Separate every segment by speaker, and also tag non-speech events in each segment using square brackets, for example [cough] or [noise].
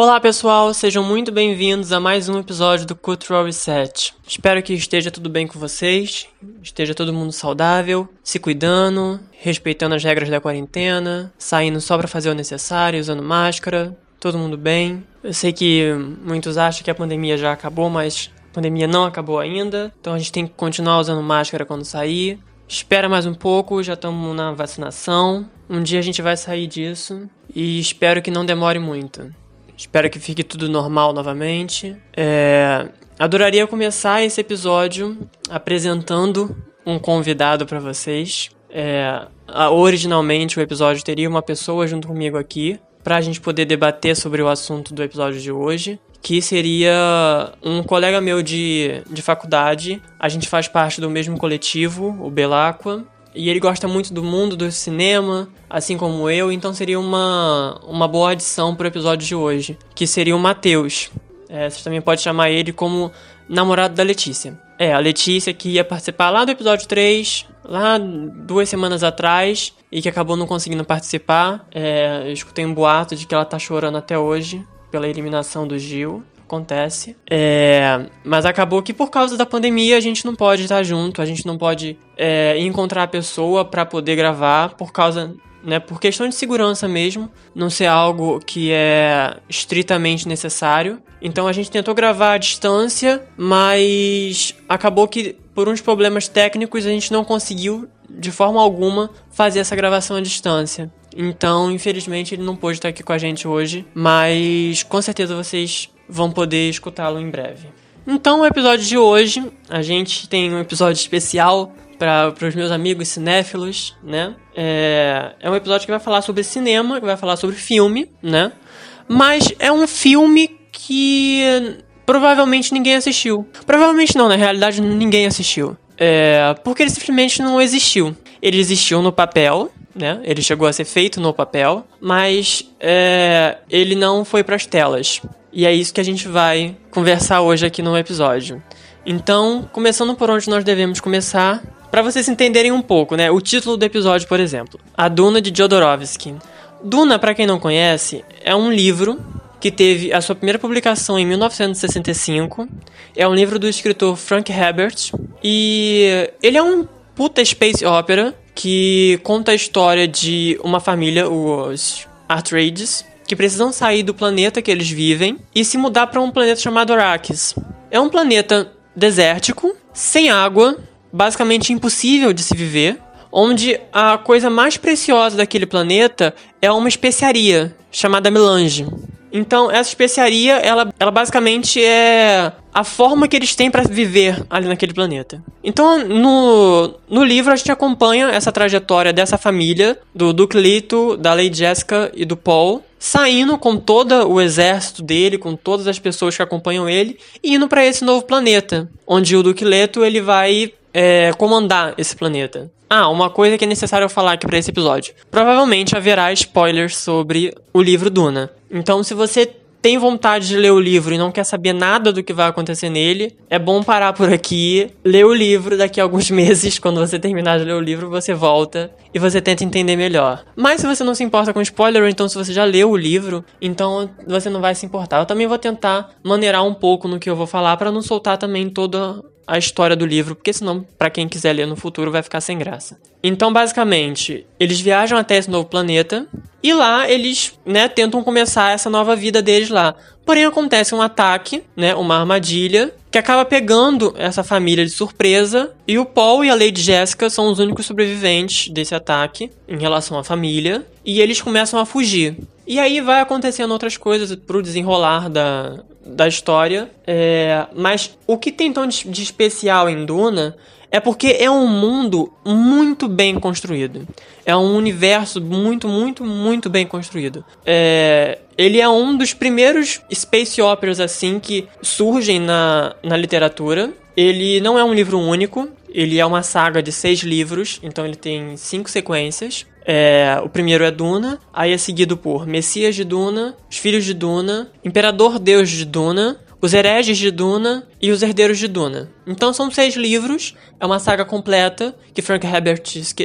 Speaker 1: Olá pessoal, sejam muito bem-vindos a mais um episódio do Cultural Reset. Espero que esteja tudo bem com vocês, esteja todo mundo saudável, se cuidando, respeitando as regras da quarentena, saindo só para fazer o necessário, usando máscara, todo mundo bem. Eu sei que muitos acham que a pandemia já acabou, mas a pandemia não acabou ainda, então a gente tem que continuar usando máscara quando sair. Espera mais um pouco, já estamos na vacinação. Um dia a gente vai sair disso e espero que não demore muito. Espero que fique tudo normal novamente. É, adoraria começar esse episódio apresentando um convidado para vocês. É, originalmente o episódio teria uma pessoa junto comigo aqui para a gente poder debater sobre o assunto do episódio de hoje, que seria um colega meu de, de faculdade. A gente faz parte do mesmo coletivo, o Belacqua, e ele gosta muito do mundo do cinema, assim como eu, então seria uma, uma boa adição para o episódio de hoje, que seria o Matheus. É, você também pode chamar ele como namorado da Letícia. É, a Letícia que ia participar lá do episódio 3, lá duas semanas atrás, e que acabou não conseguindo participar. É, eu escutei um boato de que ela tá chorando até hoje pela eliminação do Gil acontece. É, mas acabou que por causa da pandemia a gente não pode estar junto, a gente não pode é, encontrar a pessoa para poder gravar por causa. Né, por questão de segurança mesmo, não ser algo que é estritamente necessário. Então a gente tentou gravar à distância, mas acabou que por uns problemas técnicos a gente não conseguiu de forma alguma fazer essa gravação à distância. Então, infelizmente, ele não pôde estar aqui com a gente hoje, mas com certeza vocês vão poder escutá-lo em breve. Então, o episódio de hoje, a gente tem um episódio especial para os meus amigos cinéfilos, né? É, é um episódio que vai falar sobre cinema, que vai falar sobre filme, né? Mas é um filme que provavelmente ninguém assistiu. Provavelmente não, na realidade ninguém assistiu. É, porque ele simplesmente não existiu. Ele existiu no papel, né? Ele chegou a ser feito no papel, mas é, ele não foi para as telas. E é isso que a gente vai conversar hoje aqui no episódio. Então, começando por onde nós devemos começar, para vocês entenderem um pouco, né? O título do episódio, por exemplo, A Duna de Jodorowsky. Duna, para quem não conhece, é um livro que teve a sua primeira publicação em 1965. É um livro do escritor Frank Herbert e ele é um puta space opera que conta a história de uma família, os Atreides, que precisam sair do planeta que eles vivem e se mudar para um planeta chamado Arrakis. É um planeta desértico, sem água, basicamente impossível de se viver, onde a coisa mais preciosa daquele planeta é uma especiaria chamada melange. Então, essa especiaria, ela, ela basicamente é a forma que eles têm para viver ali naquele planeta. Então, no, no livro, a gente acompanha essa trajetória dessa família, do Duke Leto, da Lady Jessica e do Paul, saindo com todo o exército dele, com todas as pessoas que acompanham ele, e indo para esse novo planeta, onde o Duke Leto ele vai é, comandar esse planeta. Ah, uma coisa que é necessário falar aqui para esse episódio. Provavelmente haverá spoilers sobre o livro Duna. Então, se você tem vontade de ler o livro e não quer saber nada do que vai acontecer nele, é bom parar por aqui, ler o livro daqui a alguns [laughs] meses, quando você terminar de ler o livro, você volta e você tenta entender melhor. Mas se você não se importa com spoiler, ou então se você já leu o livro, então você não vai se importar. Eu também vou tentar maneirar um pouco no que eu vou falar para não soltar também toda a história do livro, porque senão, para quem quiser ler no futuro, vai ficar sem graça. Então, basicamente, eles viajam até esse novo planeta e lá eles, né, tentam começar essa nova vida deles lá. Porém, acontece um ataque, né, uma armadilha, que acaba pegando essa família de surpresa. E o Paul e a Lady Jessica são os únicos sobreviventes desse ataque em relação à família. E eles começam a fugir. E aí vai acontecendo outras coisas pro desenrolar da, da história. É, mas o que tem tão de especial em Duna é porque é um mundo muito bem construído. É um universo muito, muito, muito bem construído. É, ele é um dos primeiros space operas assim que surgem na, na literatura. Ele não é um livro único. Ele é uma saga de seis livros, então ele tem cinco sequências. É, o primeiro é Duna, aí é seguido por Messias de Duna, Os Filhos de Duna, Imperador Deus de Duna, Os Hereges de Duna e Os Herdeiros de Duna. Então são seis livros, é uma saga completa que Frank Herbert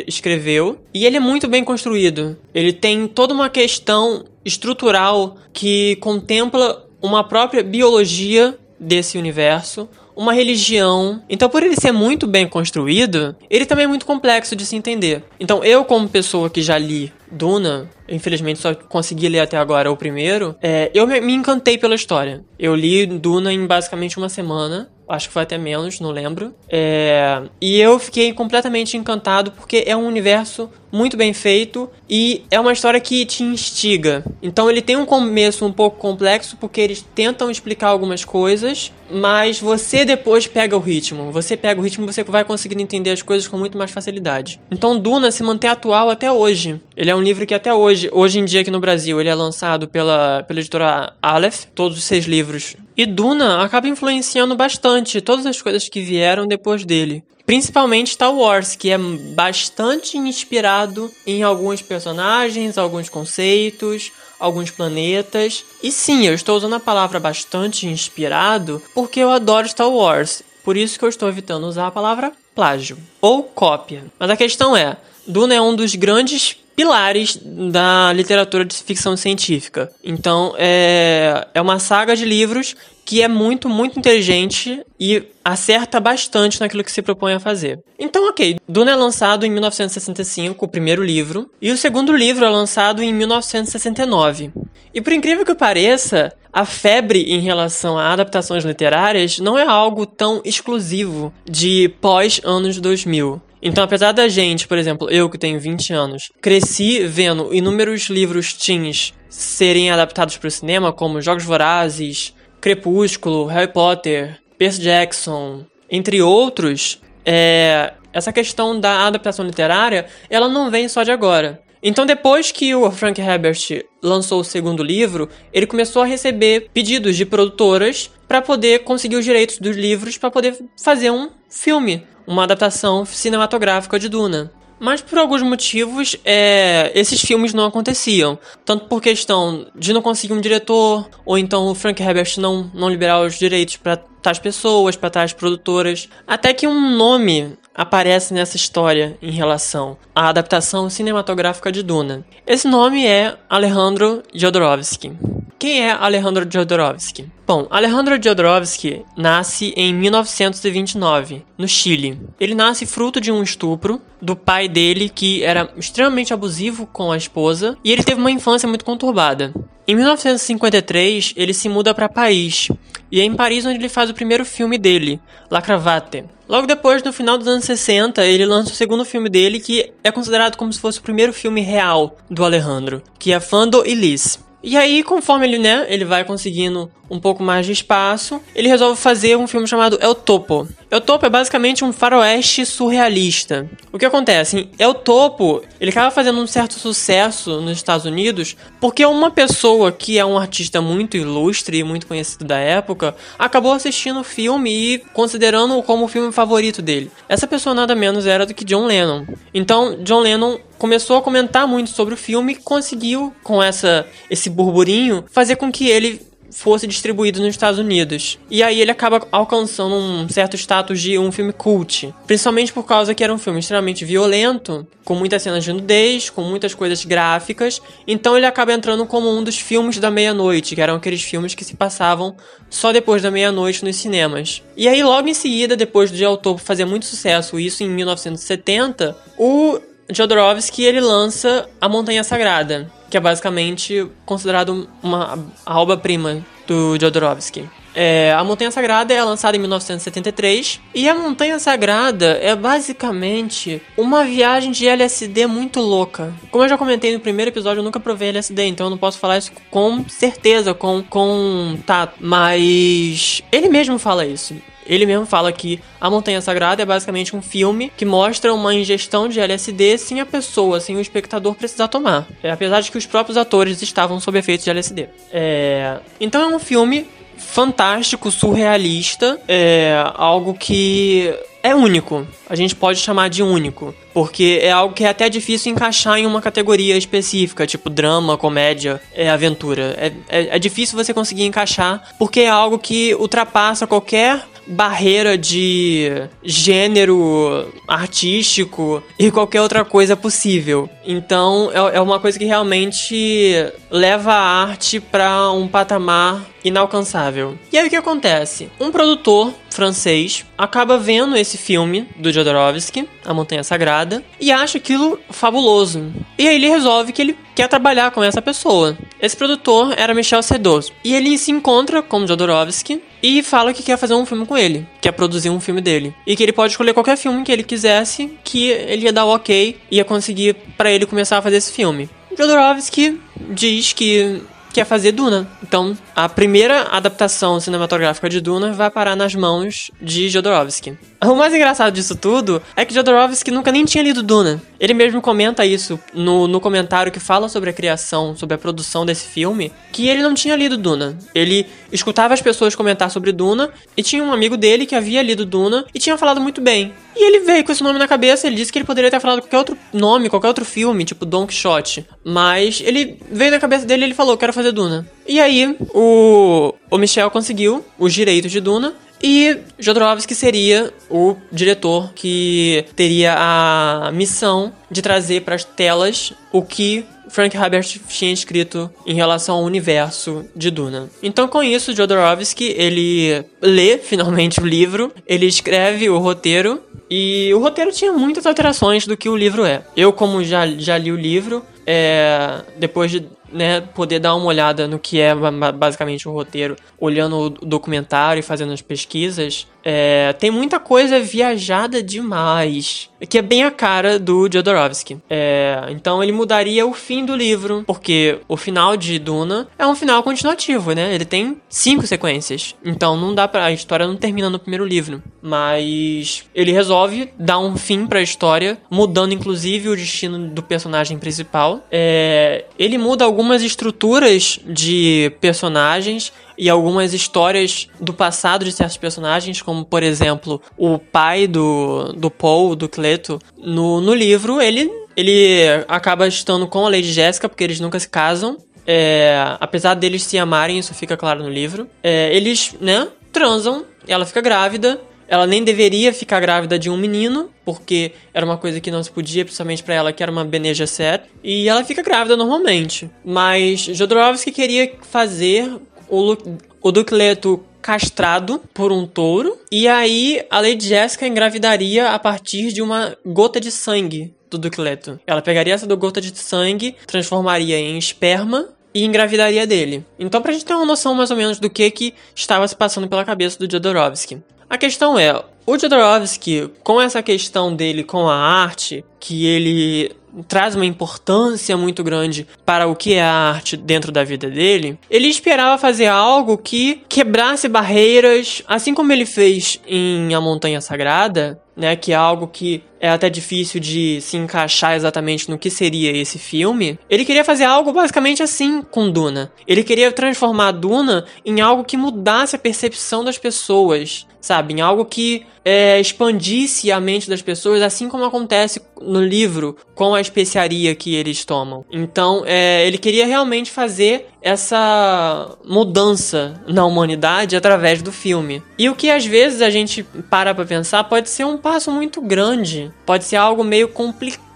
Speaker 1: escreveu e ele é muito bem construído. Ele tem toda uma questão estrutural que contempla uma própria biologia desse universo, uma religião. Então, por ele ser muito bem construído, ele também é muito complexo de se entender. Então, eu, como pessoa que já li Duna, infelizmente só consegui ler até agora o primeiro, é, eu me, me encantei pela história. Eu li Duna em basicamente uma semana acho que foi até menos, não lembro. É... E eu fiquei completamente encantado porque é um universo muito bem feito e é uma história que te instiga. Então ele tem um começo um pouco complexo porque eles tentam explicar algumas coisas, mas você depois pega o ritmo. Você pega o ritmo, você vai conseguindo entender as coisas com muito mais facilidade. Então Duna se mantém atual até hoje. Ele é um livro que até hoje, hoje em dia aqui no Brasil, ele é lançado pela, pela editora Aleph, todos os seis livros. E Duna acaba influenciando bastante todas as coisas que vieram depois dele. Principalmente Star Wars, que é bastante inspirado em alguns personagens, alguns conceitos, alguns planetas. E sim, eu estou usando a palavra bastante inspirado porque eu adoro Star Wars. Por isso que eu estou evitando usar a palavra plágio ou cópia. Mas a questão é, Duna é um dos grandes pilares da literatura de ficção científica. Então, é, é uma saga de livros que é muito, muito inteligente e acerta bastante naquilo que se propõe a fazer. Então, ok, Duna é lançado em 1965, o primeiro livro, e o segundo livro é lançado em 1969. E por incrível que pareça, a febre em relação a adaptações literárias não é algo tão exclusivo de pós-anos 2000. Então, apesar da gente, por exemplo, eu que tenho 20 anos, cresci vendo inúmeros livros teens serem adaptados para o cinema, como Jogos Vorazes, Crepúsculo, Harry Potter, Percy Jackson, entre outros, é, essa questão da adaptação literária, ela não vem só de agora. Então, depois que o Frank Herbert lançou o segundo livro, ele começou a receber pedidos de produtoras para poder conseguir os direitos dos livros para poder fazer um filme uma adaptação cinematográfica de Duna. Mas por alguns motivos, é, esses filmes não aconteciam. Tanto por questão de não conseguir um diretor, ou então o Frank Herbert não, não liberar os direitos para tais pessoas, para tais produtoras. Até que um nome aparece nessa história em relação à adaptação cinematográfica de Duna. Esse nome é Alejandro Jodorowsky. Quem é Alejandro Jodorowsky? Bom, Alejandro Jodorowsky nasce em 1929, no Chile. Ele nasce fruto de um estupro do pai dele, que era extremamente abusivo com a esposa, e ele teve uma infância muito conturbada. Em 1953, ele se muda para Paris, e é em Paris onde ele faz o primeiro filme dele, La Cravate. Logo depois, no final dos anos 60, ele lança o segundo filme dele, que é considerado como se fosse o primeiro filme real do Alejandro, que é Fando e Liz. E aí, conforme ele, né, ele vai conseguindo um pouco mais de espaço, ele resolve fazer um filme chamado El Topo. El Topo é basicamente um faroeste surrealista. O que acontece? El Topo, ele acaba fazendo um certo sucesso nos Estados Unidos porque uma pessoa que é um artista muito ilustre e muito conhecido da época acabou assistindo o filme e considerando-o como o filme favorito dele. Essa pessoa nada menos era do que John Lennon. Então, John Lennon começou a comentar muito sobre o filme e conseguiu, com essa, esse burburinho, fazer com que ele fosse distribuído nos Estados Unidos. E aí ele acaba alcançando um certo status de um filme cult. Principalmente por causa que era um filme extremamente violento, com muitas cenas de nudez, com muitas coisas gráficas. Então ele acaba entrando como um dos filmes da meia-noite, que eram aqueles filmes que se passavam só depois da meia-noite nos cinemas. E aí logo em seguida, depois de El Topo fazer muito sucesso, isso em 1970, o Jodorowsky ele lança A Montanha Sagrada, que é basicamente considerado uma a obra-prima do Jodorowsky. É, a Montanha Sagrada é lançada em 1973 e a Montanha Sagrada é basicamente uma viagem de LSD muito louca. Como eu já comentei no primeiro episódio, eu nunca provei LSD, então eu não posso falar isso com certeza, com, com tato. Mas ele mesmo fala isso. Ele mesmo fala que A Montanha Sagrada é basicamente um filme que mostra uma ingestão de LSD sem a pessoa, sem o espectador precisar tomar. É, apesar de que os próprios atores estavam sob efeito de LSD. É... Então é um filme fantástico, surrealista, é algo que é único. A gente pode chamar de único. Porque é algo que é até difícil encaixar em uma categoria específica, tipo drama, comédia, é, aventura. É, é, é difícil você conseguir encaixar, porque é algo que ultrapassa qualquer barreira de gênero artístico e qualquer outra coisa possível. Então é, é uma coisa que realmente leva a arte para um patamar inalcançável. E aí o que acontece? Um produtor francês acaba vendo esse filme do Jodorowsky, A Montanha Sagrada, e acha aquilo fabuloso. E aí ele resolve que ele quer trabalhar com essa pessoa. Esse produtor era Michel Sedoso. E ele se encontra com Jodorowsky e fala que quer fazer um filme com ele, quer produzir um filme dele. E que ele pode escolher qualquer filme que ele quisesse, que ele ia dar o ok, ia conseguir para ele começar a fazer esse filme. Jodorowsky diz que quer fazer Duna. Então, a primeira adaptação cinematográfica de Duna vai parar nas mãos de Jodorowsky. [laughs] O mais engraçado disso tudo é que Jodorowsky nunca nem tinha lido Duna. Ele mesmo comenta isso no, no comentário que fala sobre a criação, sobre a produção desse filme, que ele não tinha lido Duna. Ele escutava as pessoas comentar sobre Duna e tinha um amigo dele que havia lido Duna e tinha falado muito bem. E ele veio com esse nome na cabeça, ele disse que ele poderia ter falado qualquer outro nome, qualquer outro filme, tipo Don Quixote. Mas ele veio na cabeça dele e ele falou, quero fazer Duna. E aí, o, o Michel conseguiu os direitos de Duna e Jodorowsky seria o diretor que teria a missão de trazer para as telas o que Frank Herbert tinha escrito em relação ao universo de Duna. Então, com isso, Jodorowsky ele lê finalmente o livro, ele escreve o roteiro e o roteiro tinha muitas alterações do que o livro é. Eu, como já, já li o livro, é, depois de né, poder dar uma olhada no que é basicamente o roteiro, olhando o documentário e fazendo as pesquisas, é, tem muita coisa viajada demais, que é bem a cara do Jodorowsky. É, então ele mudaria o fim do livro, porque o final de Duna é um final continuativo, né? Ele tem cinco sequências, então não dá para a história não termina no primeiro livro, mas ele resolve dar um fim para a história, mudando inclusive o destino do personagem principal. É, ele muda algumas estruturas de personagens e algumas histórias do passado de certos personagens, como por exemplo o pai do, do Paul, do Cleto, no, no livro ele, ele acaba estando com a Lady Jessica, porque eles nunca se casam. É, apesar deles se amarem, isso fica claro no livro. É, eles, né, transam, ela fica grávida. Ela nem deveria ficar grávida de um menino, porque era uma coisa que não se podia, principalmente para ela, que era uma Bene Gesserit. E ela fica grávida normalmente. Mas Jodorowsky queria fazer o, o Duque Leto castrado por um touro. E aí a Lady Jessica engravidaria a partir de uma gota de sangue do Duque Leto. Ela pegaria essa gota de sangue, transformaria em esperma e engravidaria dele. Então, pra gente ter uma noção mais ou menos do que que estava se passando pela cabeça do Jodorowsky. A questão é, o Jodorowsky, com essa questão dele com a arte, que ele traz uma importância muito grande para o que é a arte dentro da vida dele, ele esperava fazer algo que quebrasse barreiras, assim como ele fez em A Montanha Sagrada, né, que é algo que é até difícil de se encaixar exatamente no que seria esse filme. Ele queria fazer algo basicamente assim com Duna. Ele queria transformar Duna em algo que mudasse a percepção das pessoas, sabe? Em algo que é, expandisse a mente das pessoas, assim como acontece no livro com a especiaria que eles tomam. Então, é, ele queria realmente fazer essa mudança na humanidade através do filme. E o que às vezes a gente para pra pensar pode ser um passo muito grande, pode ser algo meio complicado,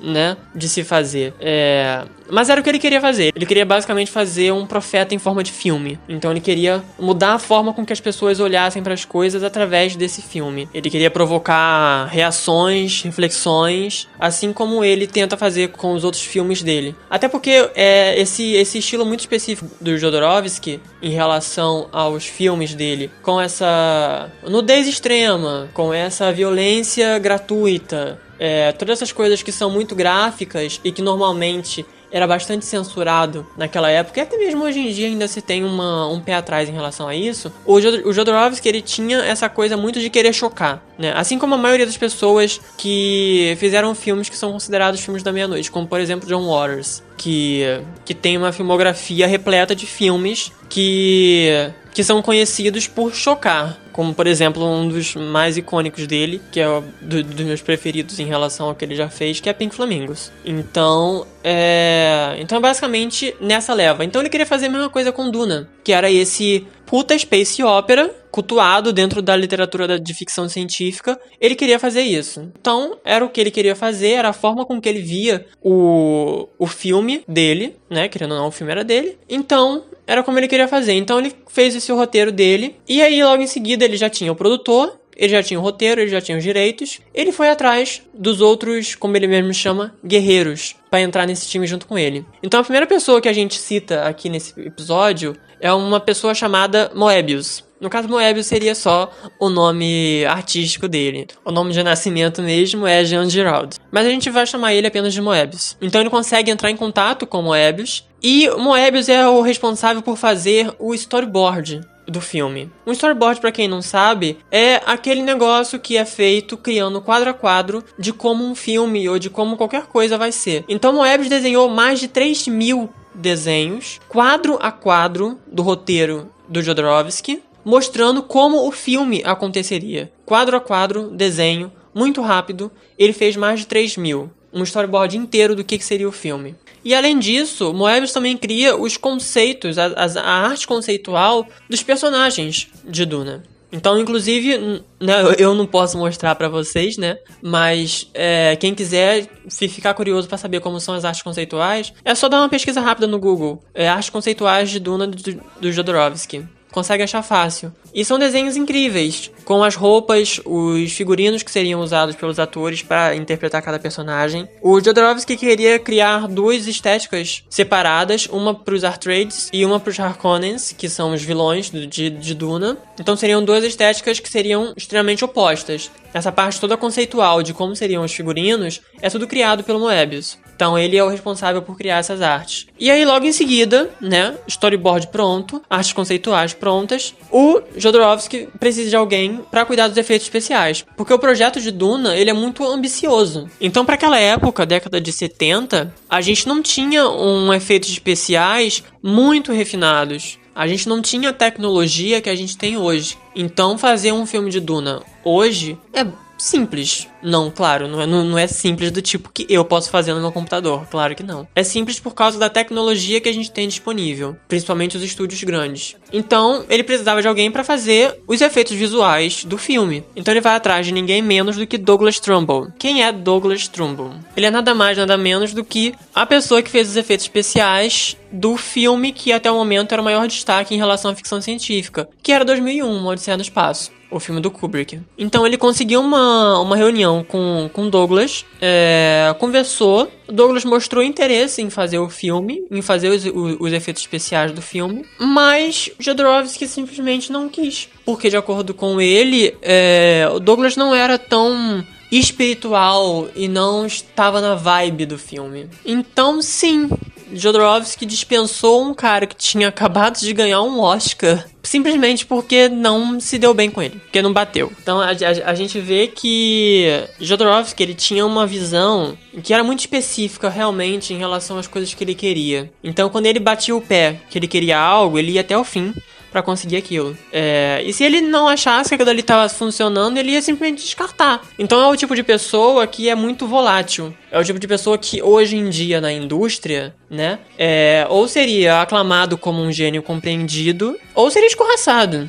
Speaker 1: né, de se fazer. É... Mas era o que ele queria fazer. Ele queria basicamente fazer um profeta em forma de filme. Então ele queria mudar a forma com que as pessoas olhassem para as coisas através desse filme. Ele queria provocar reações, reflexões, assim como ele tenta fazer com os outros filmes dele. Até porque é, esse, esse estilo muito específico do Jodorowsky em relação aos filmes dele, com essa nudez extrema, com essa violência gratuita, é, todas essas coisas que são muito gráficas e que normalmente era bastante censurado naquela época, e até mesmo hoje em dia ainda se tem uma, um pé atrás em relação a isso. O, Jod o Jodorowsky ele tinha essa coisa muito de querer chocar, né? Assim como a maioria das pessoas que fizeram filmes que são considerados filmes da meia-noite, como por exemplo John Waters, que, que tem uma filmografia repleta de filmes que que são conhecidos por chocar. Como, por exemplo, um dos mais icônicos dele, que é do, dos meus preferidos em relação ao que ele já fez, que é Pink Flamingos. Então, é. Então, basicamente, nessa leva. Então, ele queria fazer a mesma coisa com Duna, que era esse puta space opera, cultuado dentro da literatura de ficção científica, ele queria fazer isso. Então, era o que ele queria fazer, era a forma com que ele via o, o filme dele, né? Querendo ou não, o filme era dele. Então, era como ele queria fazer. Então, ele fez esse roteiro dele. E aí, logo em seguida, ele já tinha o produtor, ele já tinha o roteiro, ele já tinha os direitos. Ele foi atrás dos outros, como ele mesmo chama, guerreiros, para entrar nesse time junto com ele. Então a primeira pessoa que a gente cita aqui nesse episódio é uma pessoa chamada Moebius. No caso, Moebius seria só o nome artístico dele. O nome de nascimento mesmo é Jean Giraud. Mas a gente vai chamar ele apenas de Moebius. Então ele consegue entrar em contato com Moebius. E Moebius é o responsável por fazer o storyboard do filme. Um storyboard, para quem não sabe, é aquele negócio que é feito criando quadro a quadro de como um filme ou de como qualquer coisa vai ser. Então Moebius desenhou mais de 3 mil desenhos, quadro a quadro, do roteiro do Jodorowsky, mostrando como o filme aconteceria. Quadro a quadro, desenho, muito rápido. Ele fez mais de 3 mil. Um storyboard inteiro do que seria o filme. E além disso, Moebius também cria os conceitos, a, a, arte conceitual dos personagens de Duna. Então, inclusive, né, [laughs] eu não posso mostrar para vocês, né? Mas é, quem quiser ficar curioso para saber como são as artes conceituais, é só dar uma pesquisa rápida no Google. É artes conceituais de Duna do, do Jodorowsky consegue achar fácil. E são desenhos incríveis, com as roupas, os figurinos que seriam usados pelos atores para interpretar cada personagem. O Jodorowsky queria criar duas estéticas separadas, uma para os Artrades e uma para os Harkonnens, que são os vilões de, de Duna. Então seriam duas estéticas que seriam extremamente opostas. Essa parte toda conceitual de como seriam os figurinos é tudo criado pelo Moebius. Então ele é o responsável por criar essas artes. E aí logo em seguida, né, storyboard pronto, artes conceituais prontas, o Jodorowsky precisa de alguém para cuidar dos efeitos especiais, porque o projeto de Duna, ele é muito ambicioso. Então para aquela época, década de 70, a gente não tinha um efeitos especiais muito refinados. A gente não tinha a tecnologia que a gente tem hoje. Então fazer um filme de Duna hoje é simples. Não, claro, não é, não, não, é simples do tipo que eu posso fazer no meu computador. Claro que não. É simples por causa da tecnologia que a gente tem disponível, principalmente os estúdios grandes. Então, ele precisava de alguém para fazer os efeitos visuais do filme. Então, ele vai atrás de ninguém menos do que Douglas Trumbull. Quem é Douglas Trumbull? Ele é nada mais, nada menos do que a pessoa que fez os efeitos especiais do filme que até o momento era o maior destaque em relação à ficção científica, que era 2001, Uma Odisseia no Espaço o filme do Kubrick. Então ele conseguiu uma, uma reunião com, com Douglas, é, conversou. Douglas mostrou interesse em fazer o filme, em fazer os, os, os efeitos especiais do filme, mas Jodorowsky simplesmente não quis. Porque, de acordo com ele, é, o Douglas não era tão espiritual e não estava na vibe do filme. Então, sim, Jodorowsky dispensou um cara que tinha acabado de ganhar um Oscar simplesmente porque não se deu bem com ele, porque não bateu. Então a, a, a, gente vê que Jodorowsky ele tinha uma visão que era muito específica realmente em relação às coisas que ele queria. Então quando ele batia o pé que ele queria algo, ele ia até o fim para conseguir aquilo. É, e se ele não achasse que aquilo ali estava funcionando, ele ia simplesmente descartar. Então é o tipo de pessoa que é muito volátil. É o tipo de pessoa que hoje em dia na indústria, né, é, ou seria aclamado como um gênio compreendido, ou seria escorraçado.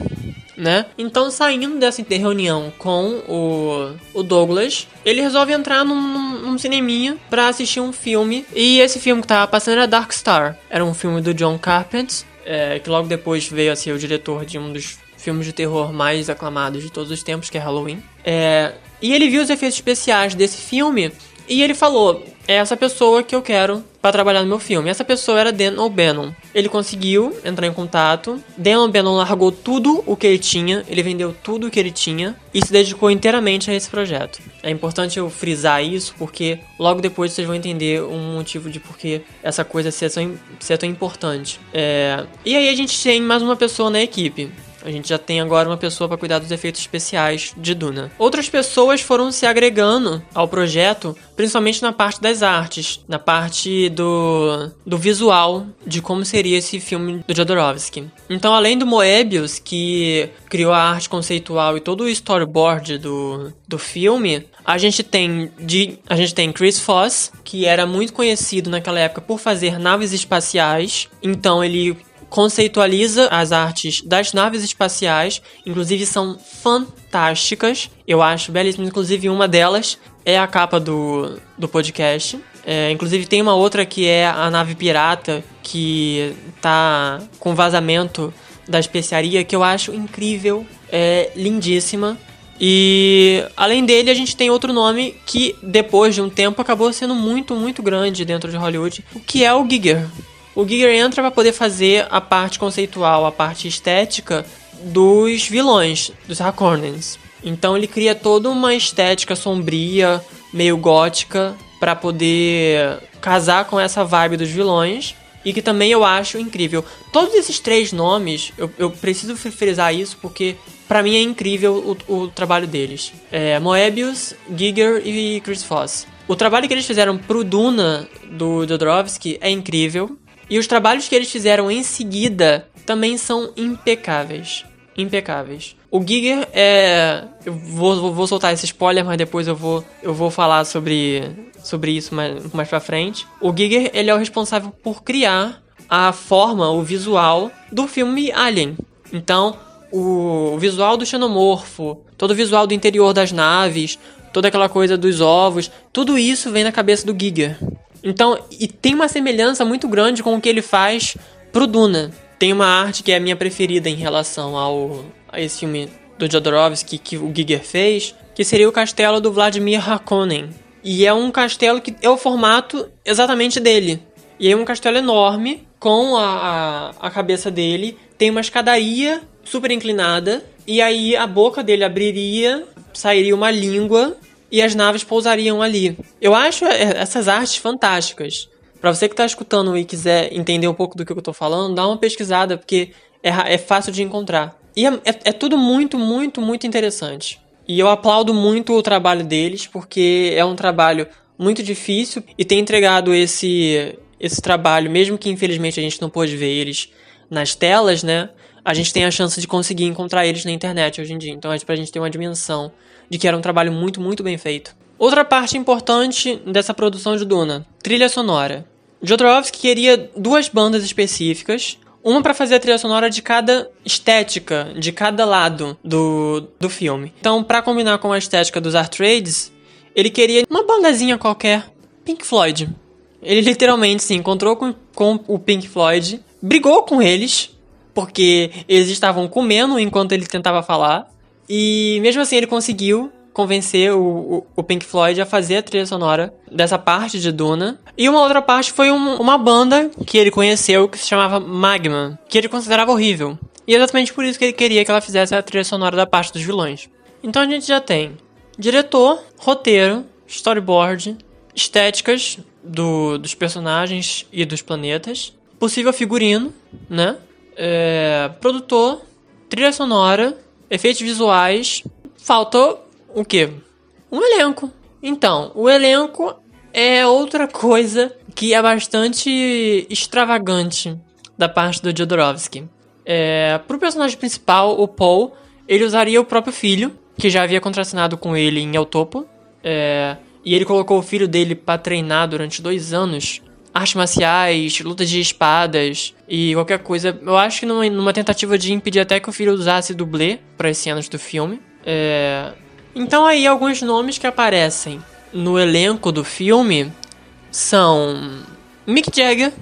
Speaker 1: Né? Então, saindo dessa reunião com o, o Douglas, ele resolve entrar num, num, cineminha pra assistir um filme. E esse filme que tava passando era Dark Star. Era um filme do John Carpenter é, que logo depois veio a ser o diretor de um dos filmes de terror mais aclamados de todos os tempos, que é Halloween. É, e ele viu os efeitos especiais desse filme e ele falou: é essa pessoa que eu quero para trabalhar no meu filme. Essa pessoa era Dan O'Bannon. Ele conseguiu entrar em contato. Dan O'Bannon largou tudo o que ele tinha, ele vendeu tudo o que ele tinha e se dedicou inteiramente a esse projeto. É importante eu frisar isso porque logo depois vocês vão entender um motivo de por que essa coisa ser tão, ser tão importante. É... E aí a gente tem mais uma pessoa na equipe A gente já tem agora uma pessoa para cuidar dos efeitos especiais de Duna. Outras pessoas foram se agregando ao projeto, principalmente na parte das artes, na parte do, do visual de como seria esse filme do Jodorowsky. Então, além do Moebius, que criou a arte conceitual e todo o storyboard do, do filme, a gente tem de, a gente tem Chris Foss, que era muito conhecido naquela época por fazer naves espaciais. Então ele conceitualiza as artes das naves espaciais, inclusive são fantásticas. Eu acho belíssimas, inclusive uma delas é a capa do, do podcast. É, inclusive tem uma outra que é a nave pirata, que tá com vazamento da especiaria, que eu acho incrível, é lindíssima. E além dele, a gente tem outro nome que depois de um tempo acabou sendo muito, muito grande dentro de Hollywood, o que é o Giger. O Giger entra para poder fazer a parte conceitual, a parte estética dos vilões, dos Harkonnens. Então ele cria toda uma estética sombria, meio gótica, para poder casar com essa vibe dos vilões. E que também eu acho incrível. Todos esses três nomes, eu, eu preciso frisar isso porque para mim é incrível o, o trabalho deles. É Moebius, Giger e Chris Foss. O trabalho que eles fizeram pro Duna do Jodorowsky é incrível. E os trabalhos que eles fizeram em seguida também são impecáveis. Impecáveis. O Giger é. Eu vou, vou soltar esse spoiler, mas depois eu vou, eu vou falar sobre, sobre isso mais, mais pra frente. O Giger ele é o responsável por criar a forma, o visual do filme Alien. Então, o visual do xenomorfo, todo o visual do interior das naves, toda aquela coisa dos ovos, tudo isso vem na cabeça do Giger. Então, e tem uma semelhança muito grande com o que ele faz pro Duna. Tem uma arte que é a minha preferida em relação ao a esse filme do Jodorowsky que o Giger fez, que seria o castelo do Vladimir Harkonnen. E é um castelo que é o formato exatamente dele. E é um castelo enorme, com a, a, a cabeça dele, tem uma escadaria super inclinada, e aí a boca dele abriria, sairia uma língua e as naves pousariam ali. Eu acho é, essas artes fantásticas. Para você que está escutando e quiser entender um pouco do que eu estou falando, dá uma pesquisada, porque é, é fácil de encontrar. E é, é, é, tudo muito, muito, muito interessante. E eu aplaudo muito o trabalho deles, porque é um trabalho muito difícil e tem entregado esse, esse trabalho, mesmo que infelizmente a gente não pôde ver eles nas telas, né? A gente tem a chance de conseguir encontrar eles na internet hoje em dia. Então é pra gente ter uma dimensão de que era um trabalho muito, muito bem feito. Outra parte importante dessa produção de Duna, trilha sonora. Jodorowsky queria duas bandas específicas, uma para fazer a trilha sonora de cada estética, de cada lado do, do filme. Então, para combinar com a estética dos art trades, ele queria uma bandazinha qualquer, Pink Floyd. Ele literalmente se encontrou com, com o Pink Floyd, brigou com eles, porque eles estavam comendo enquanto ele tentava falar. E mesmo assim ele conseguiu convencer o, o, o, Pink Floyd a fazer a trilha sonora dessa parte de Duna. E uma outra parte foi um, uma banda que ele conheceu que se chamava Magma, que ele considerava horrível. E é exatamente por isso que ele queria que ela fizesse a trilha sonora da parte dos vilões. Então a gente já tem diretor, roteiro, storyboard, estéticas do, dos personagens e dos planetas, possível figurino, né? É, produtor, trilha sonora efeitos visuais, faltou o quê? Um elenco. Então, o elenco é outra [laughs] coisa que é bastante extravagante da parte do Jodorowsky. É, pro personagem principal, o Paul, ele usaria o próprio filho, que já havia contracenado com ele em El Topo. É, e ele colocou o filho dele para treinar durante dois anos artes marciais, lutas de espadas e qualquer coisa. Eu acho que numa, numa tentativa de impedir até que o filho usasse dublê para as cenas do filme. É... Então aí alguns nomes que aparecem no elenco do filme são Mick Jagger.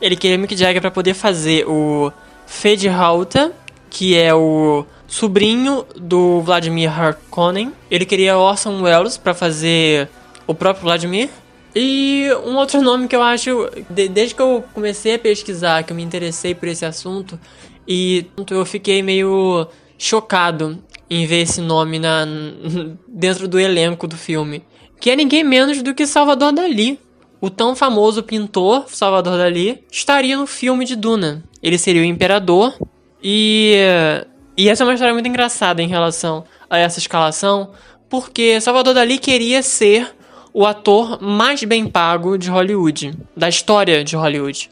Speaker 1: Ele queria Mick Jagger para poder fazer o Fede Halta, que é o sobrinho do Vladimir Harkonnen. Ele queria Orson Welles para fazer o próprio Vladimir. E um outro nome que eu acho, desde que eu comecei a pesquisar, que eu me interessei por esse assunto, e eu fiquei meio chocado em ver esse nome na, [laughs] dentro do elenco do filme. Que é ninguém menos do que Salvador Dali. O tão famoso pintor Salvador Dali estaria no filme de Duna. Ele seria o imperador e E essa é uma história muito engraçada em relação a essa escalação, porque Salvador Dali queria ser o ator mais bem pago de Hollywood, da história de Hollywood.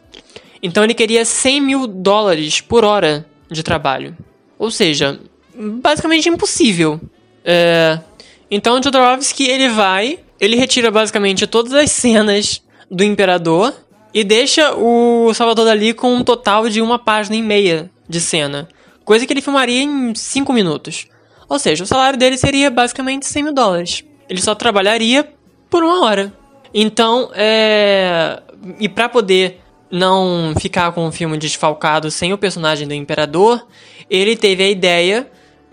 Speaker 1: Então ele queria 100 mil dólares por hora de trabalho. Ou seja, basicamente impossível. É... Então Jodorowsky ele vai, ele retira basicamente todas as cenas do Imperador e deixa o Salvador Dali com um total de uma página e meia de cena. Coisa que ele filmaria em 5 minutos. Ou seja, o salário dele seria basicamente 100 mil dólares. Ele só trabalharia por uma hora. Então, é. E para poder não ficar com o filme desfalcado sem o personagem do Imperador, ele teve a ideia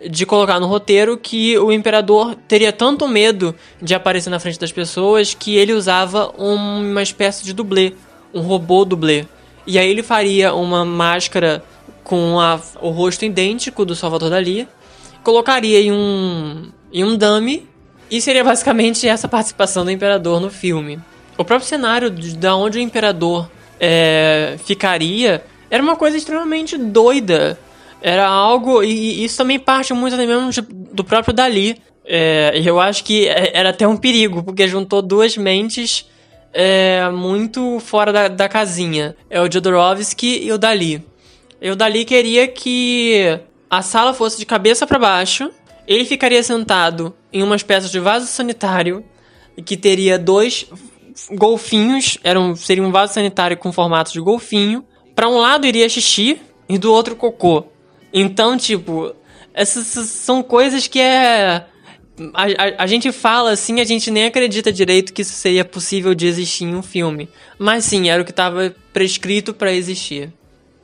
Speaker 1: de colocar no roteiro que o Imperador teria tanto medo de aparecer na frente das pessoas que ele usava uma espécie de dublê, um robô dublê. E aí ele faria uma máscara com a, o rosto idêntico do Salvador Dali, colocaria em um, em um dummy e seria basicamente essa participação do Imperador no filme. O próprio cenário de, de onde o Imperador é, ficaria era uma coisa extremamente doida. Era algo. E, e isso também parte muito mesmo do próprio Dali. É, eu acho que é, era até um perigo, porque juntou duas mentes é, muito fora da, da casinha. É o Jodorowsky e o Dali. E o Dali queria que a sala fosse de cabeça para baixo. Ele ficaria sentado em uma espécie de vaso sanitário que teria dois golfinhos, era um, seria um vaso sanitário com formato de golfinho. Para um lado iria xixi e do outro cocô. Então, tipo, essas são coisas que é a, a, a, gente fala assim, a gente nem acredita direito que isso seria possível de existir em um filme. Mas sim, era o que estava prescrito para existir.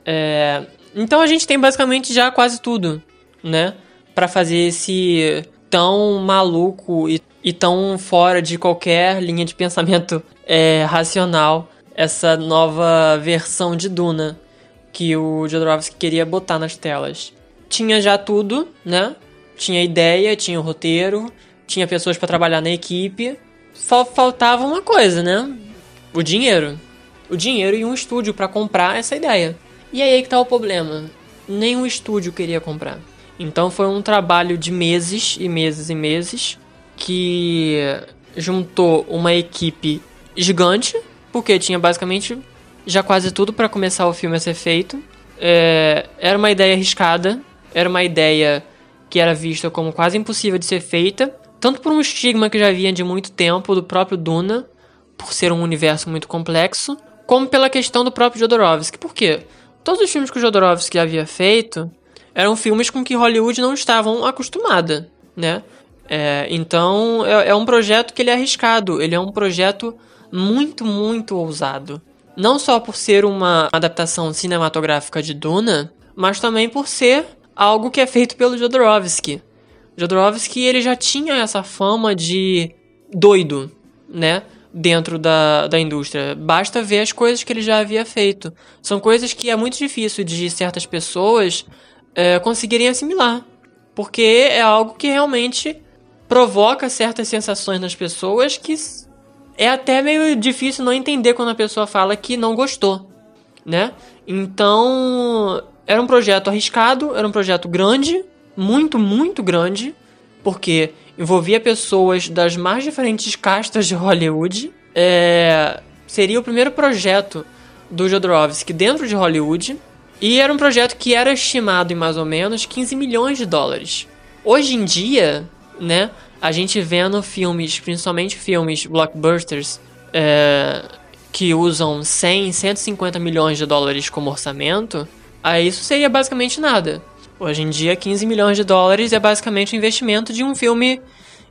Speaker 1: É, então a gente tem basicamente já quase tudo, né? Para fazer esse tão maluco e, e, tão fora de qualquer linha de pensamento [laughs] é, racional essa nova versão de Duna que o Jodorowsky queria botar nas telas. Tinha já tudo, né? Tinha ideia, tinha o roteiro, tinha pessoas para trabalhar na equipe. Só faltava uma coisa, né? O dinheiro. O dinheiro e um estúdio para comprar essa ideia. E aí que tá o problema. Nenhum estúdio queria comprar. Então foi um trabalho de meses e meses e meses que juntou uma equipe gigante, porque tinha basicamente já quase tudo para começar o filme a ser feito. É, era uma ideia arriscada, era uma ideia que era vista como quase impossível de ser feita, tanto por um estigma que já vinha de muito tempo do próprio Duna, por ser um universo muito complexo, como pela questão do próprio Jodorowsky. Por quê? Todos os filmes que o Jodorowsky havia feito eram filmes com que Hollywood não estavam acostumada, né? É, então é, é um projeto que ele é arriscado, ele é um projeto muito, muito ousado. Não só por ser uma adaptação cinematográfica de Duna, mas também por ser algo que é feito pelo Jodorowsky. Jodorowsky ele já tinha essa fama de doido, né? Dentro da, da indústria. Basta ver as coisas que ele já havia feito. São coisas que é muito difícil de certas pessoas é, conseguirem assimilar. Porque é algo que realmente provoca certas sensações nas pessoas que é até meio difícil não entender quando a pessoa fala que não gostou, né? Então, era um projeto arriscado, era um projeto grande, muito, muito grande, porque envolvia pessoas das mais diferentes castas de Hollywood. É, seria o primeiro projeto do Jodorowsky dentro de Hollywood. E era um projeto que era estimado em mais ou menos 15 milhões de dólares. Hoje em dia, né, a gente vendo filmes, principalmente filmes blockbusters, é, que usam 100, 150 milhões de dólares como orçamento, aí isso seria basicamente nada. Hoje em dia, 15 milhões de dólares é basicamente o investimento de um filme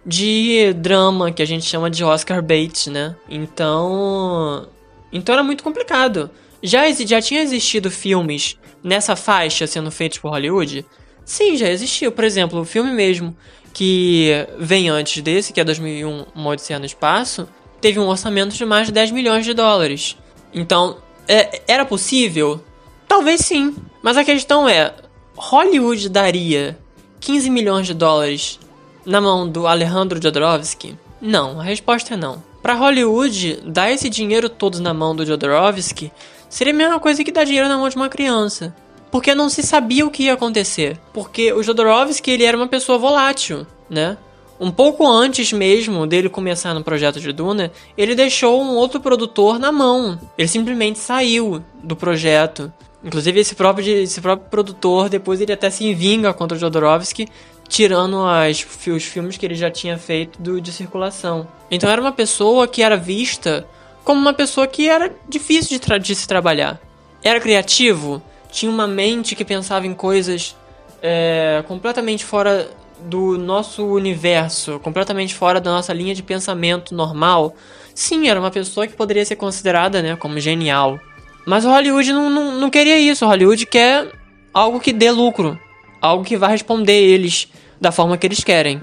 Speaker 1: de drama que a gente chama de Oscar bait, né? Então, então era muito complicado. Já, já tinha existido filmes nessa faixa sendo feitos por Hollywood? Sim, já existiu. Por exemplo, o filme mesmo que vem antes desse, que é 2001, Uma Odisseia no Espaço, teve um orçamento de mais de 10 milhões de dólares. Então, é, era possível? Talvez sim. Mas a questão é: Hollywood daria 15 milhões de dólares na mão do Alejandro Jodorowsky? Não, a resposta é não. Para Hollywood, dar esse dinheiro todo na mão do Jodorowsky seria a mesma coisa que dar dinheiro na mão de uma criança. porque não se sabia o que ia acontecer. Porque o Jodorowsky ele era uma pessoa volátil, né? Um pouco antes mesmo dele começar no projeto de Duna, ele deixou um outro produtor na mão. Ele simplesmente saiu do projeto. Inclusive, esse próprio, esse próprio produtor, depois ele até se vinga contra o Jodorowsky, tirando as, os filmes que ele já tinha feito do, de circulação. Então era uma pessoa que era vista como uma pessoa que era difícil de, de se trabalhar. Era criativo, tinha uma mente que pensava em coisas é, completamente fora do nosso universo, completamente fora da nossa linha de pensamento normal, sim, era uma pessoa que poderia ser considerada né, como genial. Mas o Hollywood não, não, não queria isso. O Hollywood quer algo que dê lucro, algo que vá responder eles da forma que eles querem.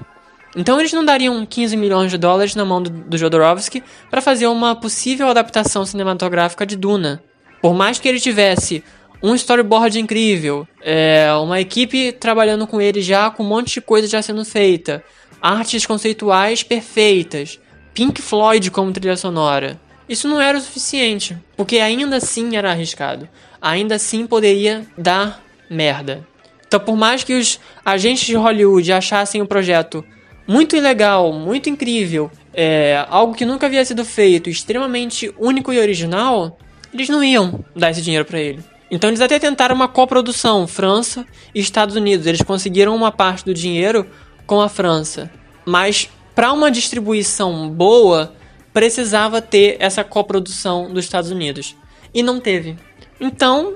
Speaker 1: Então eles não dariam 15 milhões de dólares na mão do, do Jodorowsky para fazer uma possível adaptação cinematográfica de Duna. Por mais que ele tivesse um storyboard incrível, é, uma equipe trabalhando com ele já com um monte de coisa já sendo feita, artes conceituais perfeitas, Pink Floyd como trilha sonora. Isso não era o suficiente, porque ainda assim era arriscado. Ainda assim poderia dar merda. Então, por mais que os agentes de Hollywood achassem o projeto muito legal, muito incrível, é, algo que nunca havia sido feito, extremamente único e original, eles não iam dar esse dinheiro para ele. Então eles até tentaram uma coprodução, França e Estados Unidos. Eles conseguiram uma parte do dinheiro com a França. Mas para uma distribuição boa, precisava ter essa coprodução dos Estados Unidos. E não teve. Então,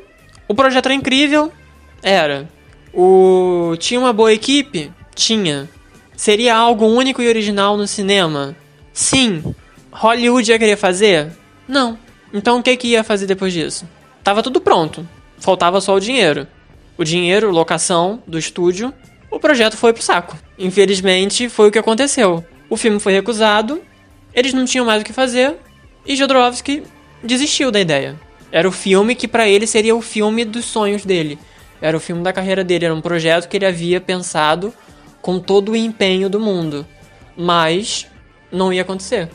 Speaker 1: o projeto era incrível, era. O tinha uma boa equipe? Tinha. Seria algo único e original no cinema? Sim. Hollywood ia querer fazer? Não. Então o que que ia fazer depois disso? Tava tudo pronto. Faltava só o dinheiro. O dinheiro, locação do estúdio, o projeto foi pro saco. Infelizmente, foi o que aconteceu. O filme foi recusado, eles não tinham mais o que fazer e Jodorowsky desistiu da ideia. Era o filme que para ele seria o filme dos sonhos dele. Era o filme da carreira dele, era um projeto que ele havia pensado com todo o empenho do mundo. Mas não ia acontecer.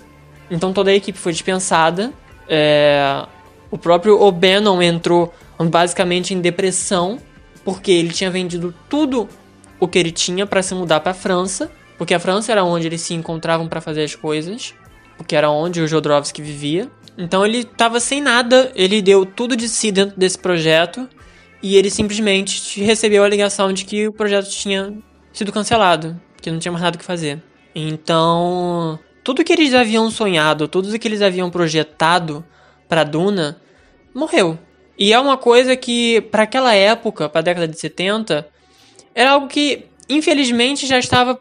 Speaker 1: Então toda a equipe foi dispensada. É, o próprio O'Bannon entrou basicamente em depressão, porque ele tinha vendido tudo o que ele tinha para se mudar para a França, porque a França era onde eles se encontravam para fazer as coisas, porque era onde o Jodorowsky vivia. Então ele estava sem nada, ele deu tudo de si dentro desse projeto e ele simplesmente recebeu a ligação de que o projeto tinha sido cancelado, que não tinha mais nada que fazer. Então, tudo que eles haviam sonhado, tudo que eles haviam projetado para Duna morreu. E é uma coisa que, para aquela época, para a década de 70, era algo que, infelizmente, já estava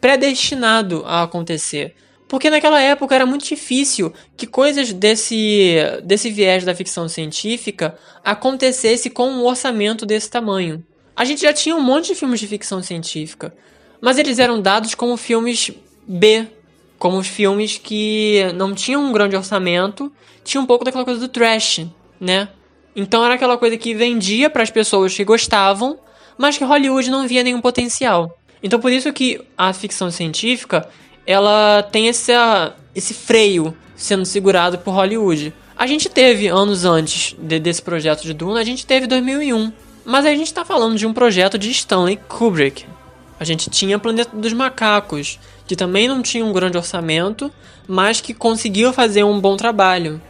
Speaker 1: predestinado a acontecer. Porque naquela época era muito difícil que coisas desse, desse viés da ficção científica acontecesse com um orçamento desse tamanho. A gente já tinha um monte de filmes de ficção científica, mas eles eram dados como filmes B, como filmes que não tinham um grande orçamento, tinha um pouco daquela coisa do trash, né? Então era aquela coisa que vendia para as pessoas que gostavam, mas que Hollywood não via nenhum potencial. Então por isso que a ficção científica, ela tem esse, esse freio sendo segurado por Hollywood. A gente teve anos antes de, desse projeto de Duna, a gente teve 2001. Mas a gente está falando de um projeto de Stanley Kubrick. A gente tinha Planeta dos Macacos, que também não tinha um grande orçamento, mas que conseguiu fazer um bom trabalho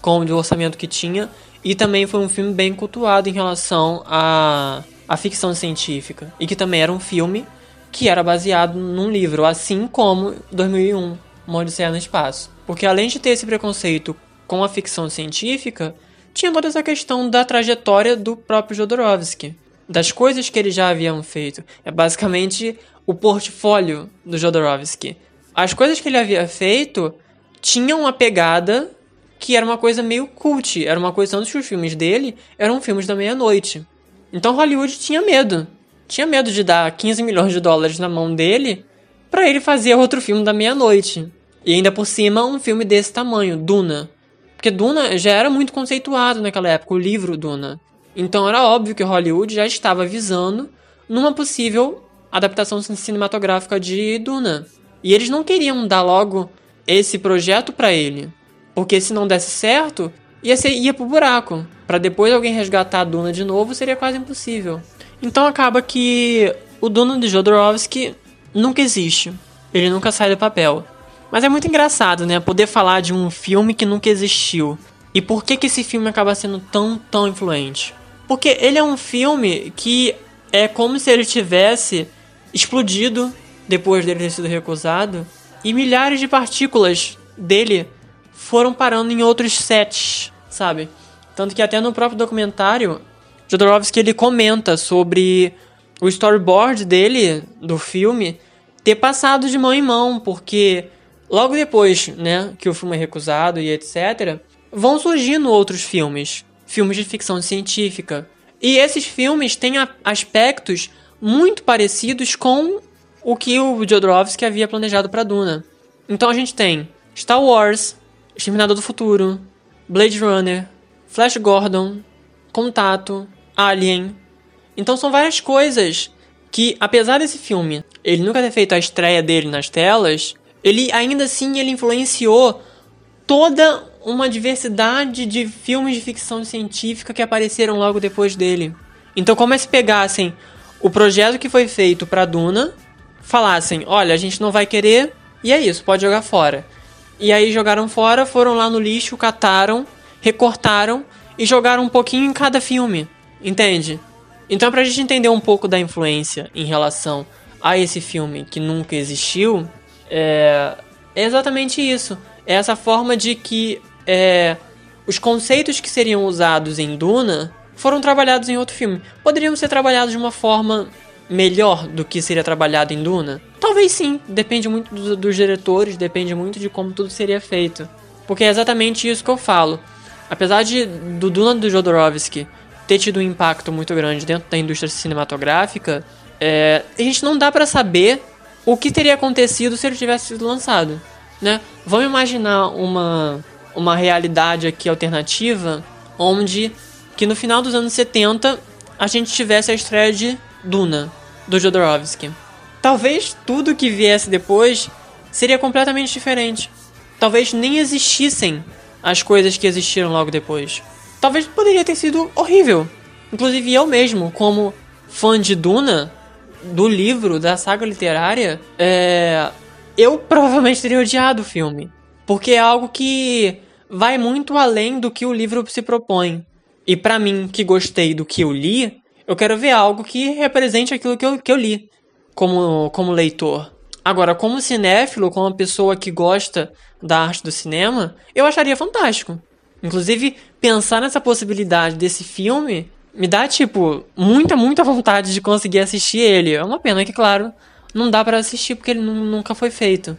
Speaker 1: com o orçamento que tinha. E também foi um filme bem cultuado em relação à, à ficção científica. E que também era um filme que era baseado num livro, assim como 2001, Uma Odisseia no Espaço. Porque além de ter esse preconceito com a ficção científica, tinha toda essa questão da trajetória do próprio Jodorowsky. Das coisas que ele já haviam feito. É basicamente o portfólio do Jodorowsky. As coisas que ele havia feito tinham uma pegada que era uma coisa meio cult, era uma coisa tanto que os filmes dele eram filmes da meia-noite. Então Hollywood tinha medo. Tinha medo de dar 15 milhões de dólares na mão dele para ele fazer outro filme da meia-noite. E ainda por cima um filme desse tamanho, Duna. Porque Duna já era muito conceituado naquela época, o livro Duna. Então era óbvio que Hollywood já estava visando numa possível adaptação cinematográfica de Duna. E eles não queriam dar logo esse projeto para ele, porque se não desse certo, ia, ser, ia pro buraco. para depois alguém resgatar a Duna de novo seria quase impossível. Então acaba que o Duna de Jodorowsky nunca existe. Ele nunca sai do papel. Mas é muito engraçado, né? Poder falar de um filme que nunca existiu. E por que, que esse filme acaba sendo tão, tão influente? Porque ele é um filme que é como se ele tivesse explodido depois dele ter sido recusado e milhares de partículas dele foram parando em outros sets, sabe? Tanto que até no próprio documentário, Jodorowsky ele comenta sobre o storyboard dele do filme ter passado de mão em mão, porque logo depois, né, que o filme é recusado e etc, vão surgindo outros filmes, filmes de ficção científica. E esses filmes têm aspectos muito parecidos com o que o Jodorowsky havia planejado para Duna. Então a gente tem Star Wars, Exterminador do Futuro, Blade Runner, Flash Gordon, Contato, Alien. Então são várias coisas que, apesar desse filme ele nunca ter feito a estreia dele nas telas, ele ainda assim ele influenciou toda uma diversidade de filmes de ficção científica que apareceram logo depois dele. Então, como é se pegassem o projeto que foi feito para Duna, falassem: olha, a gente não vai querer, e é isso, pode jogar fora. E aí jogaram fora, foram lá no lixo, cataram, recortaram e jogaram um pouquinho em cada filme. Entende? Então, pra gente entender um pouco da influência em relação a esse filme que nunca existiu, é, é exatamente isso. É essa forma de que é, os conceitos que seriam usados em Duna foram trabalhados em outro filme. Poderiam ser trabalhados de uma forma melhor do que seria trabalhado em Duna? Talvez sim, depende muito do, dos diretores, depende muito de como tudo seria feito. Porque é exatamente isso que eu falo. Apesar de do Duna do Jodorowsky ter tido um impacto muito grande dentro da indústria cinematográfica, é, a gente não dá para saber o que teria acontecido se ele tivesse sido lançado, né? Vamos imaginar uma uma realidade aqui alternativa, onde que no final dos anos 70 a gente tivesse a estreia de Duna, do Jodorowsky. Talvez tudo que viesse depois seria completamente diferente. Talvez nem existissem as coisas que existiram logo depois. Talvez poderia ter sido horrível. Inclusive eu mesmo, como fã de Duna, do livro, da saga literária, é... eu provavelmente teria odiado o filme. Porque é algo que vai muito além do que o livro se propõe. E para mim, que gostei do que eu li, eu quero ver algo que represente aquilo que eu, que eu li como, como leitor. Agora, como cinéfilo, como uma pessoa que gosta da arte do cinema, eu acharia fantástico. Inclusive, pensar nessa possibilidade desse filme me dá, tipo, muita, muita vontade de conseguir assistir ele. É uma pena que, claro, não dá para assistir porque ele nunca foi feito.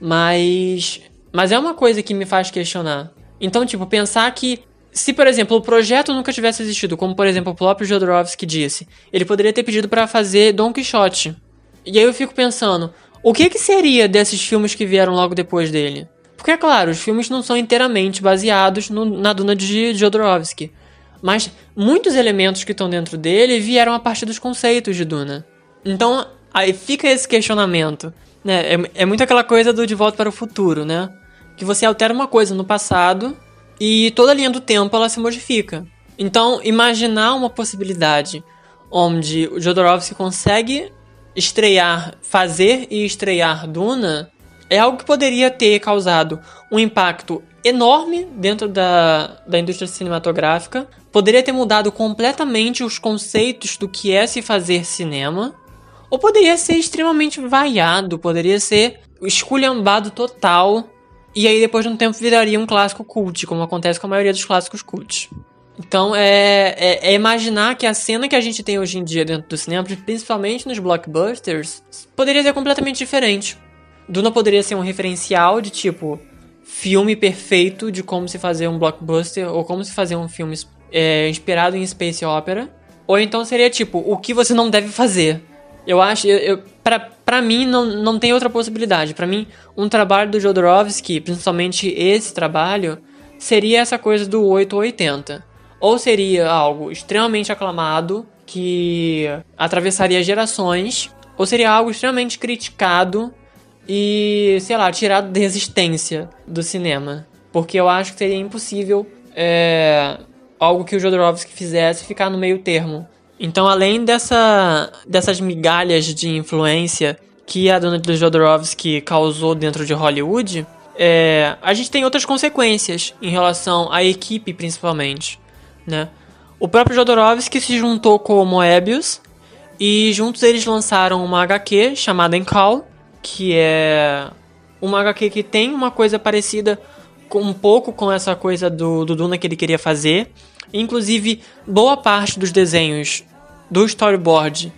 Speaker 1: Mas mas é uma coisa que me faz questionar. Então, tipo, pensar que se, por exemplo, o projeto nunca tivesse existido, como por exemplo o próprio Jodorowsky disse, ele poderia ter pedido para fazer Don Quixote. E aí eu fico pensando, o que que seria desses filmes que vieram logo depois dele? Porque é claro, os filmes não são inteiramente baseados no, na Duna de Jodorowsky, mas muitos elementos que estão dentro dele vieram a partir dos conceitos de Duna. Então, aí fica esse questionamento, né? É, é muito aquela coisa do De Volta para o Futuro, né? que você altera uma coisa no passado e toda a linha do tempo ela se modifica. Então, imaginar uma possibilidade onde o Jodorowsky consegue estrear, fazer e estrear Duna é algo que poderia ter causado um impacto enorme dentro da, da indústria cinematográfica, poderia ter mudado completamente os conceitos do que é se fazer cinema, ou poderia ser extremamente vaiado, poderia ser esculhambado total e aí, depois de um tempo, viraria um clássico cult, como acontece com a maioria dos clássicos cult. Então, é, é, é, imaginar que a cena que a gente tem hoje em dia dentro do cinema, principalmente nos blockbusters, poderia ser completamente diferente. Duna poderia ser um referencial de tipo filme perfeito de como se fazer um blockbuster ou como se fazer um filme é, inspirado em space opera. Ou então seria tipo o que você não deve fazer. Eu acho, eu, eu para mim não, não tem outra possibilidade. Para mim, um trabalho do Jodorowsky, principalmente esse trabalho, seria essa coisa do 8 ou 80. Ou seria algo extremamente aclamado, que atravessaria gerações, ou seria algo extremamente criticado e, sei lá, tirado da existência do cinema. Porque eu acho que seria impossível é, algo que o Jodorowsky fizesse ficar no meio termo. Então, além dessa, dessas migalhas de influência que a dona de Jodorowsky causou dentro de Hollywood, é, a gente tem outras consequências em relação à equipe, principalmente, né? O próprio Jodorowsky se juntou com o Moebius e juntos eles lançaram uma HQ chamada Encall, que é uma HQ que tem uma coisa parecida com, um pouco com essa coisa do, do Duna que ele queria fazer. Inclusive, boa parte dos desenhos do storyboard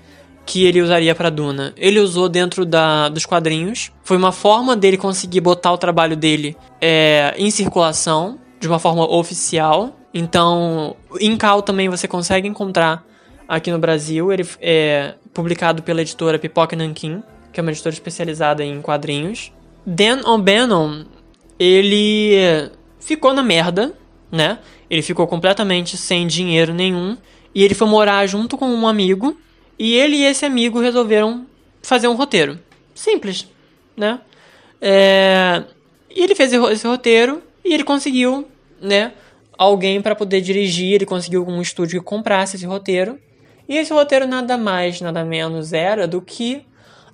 Speaker 1: que ele usaria para Duna, ele usou dentro da, dos quadrinhos. Foi uma forma dele conseguir botar o trabalho dele é, em circulação, de uma forma oficial. Então, em Cal também você consegue encontrar aqui no Brasil. Ele é publicado pela editora Pipoca Nankin, que é uma editora especializada em quadrinhos. Dan O'Bannon, ele ficou na merda, né? Ele ficou completamente sem dinheiro nenhum e ele foi morar junto com um amigo e ele e esse amigo resolveram fazer um roteiro. Simples, né? É... E ele fez esse roteiro e ele conseguiu, né? Alguém para poder dirigir, ele conseguiu um estúdio que comprasse esse roteiro. E esse roteiro nada mais, nada menos era do que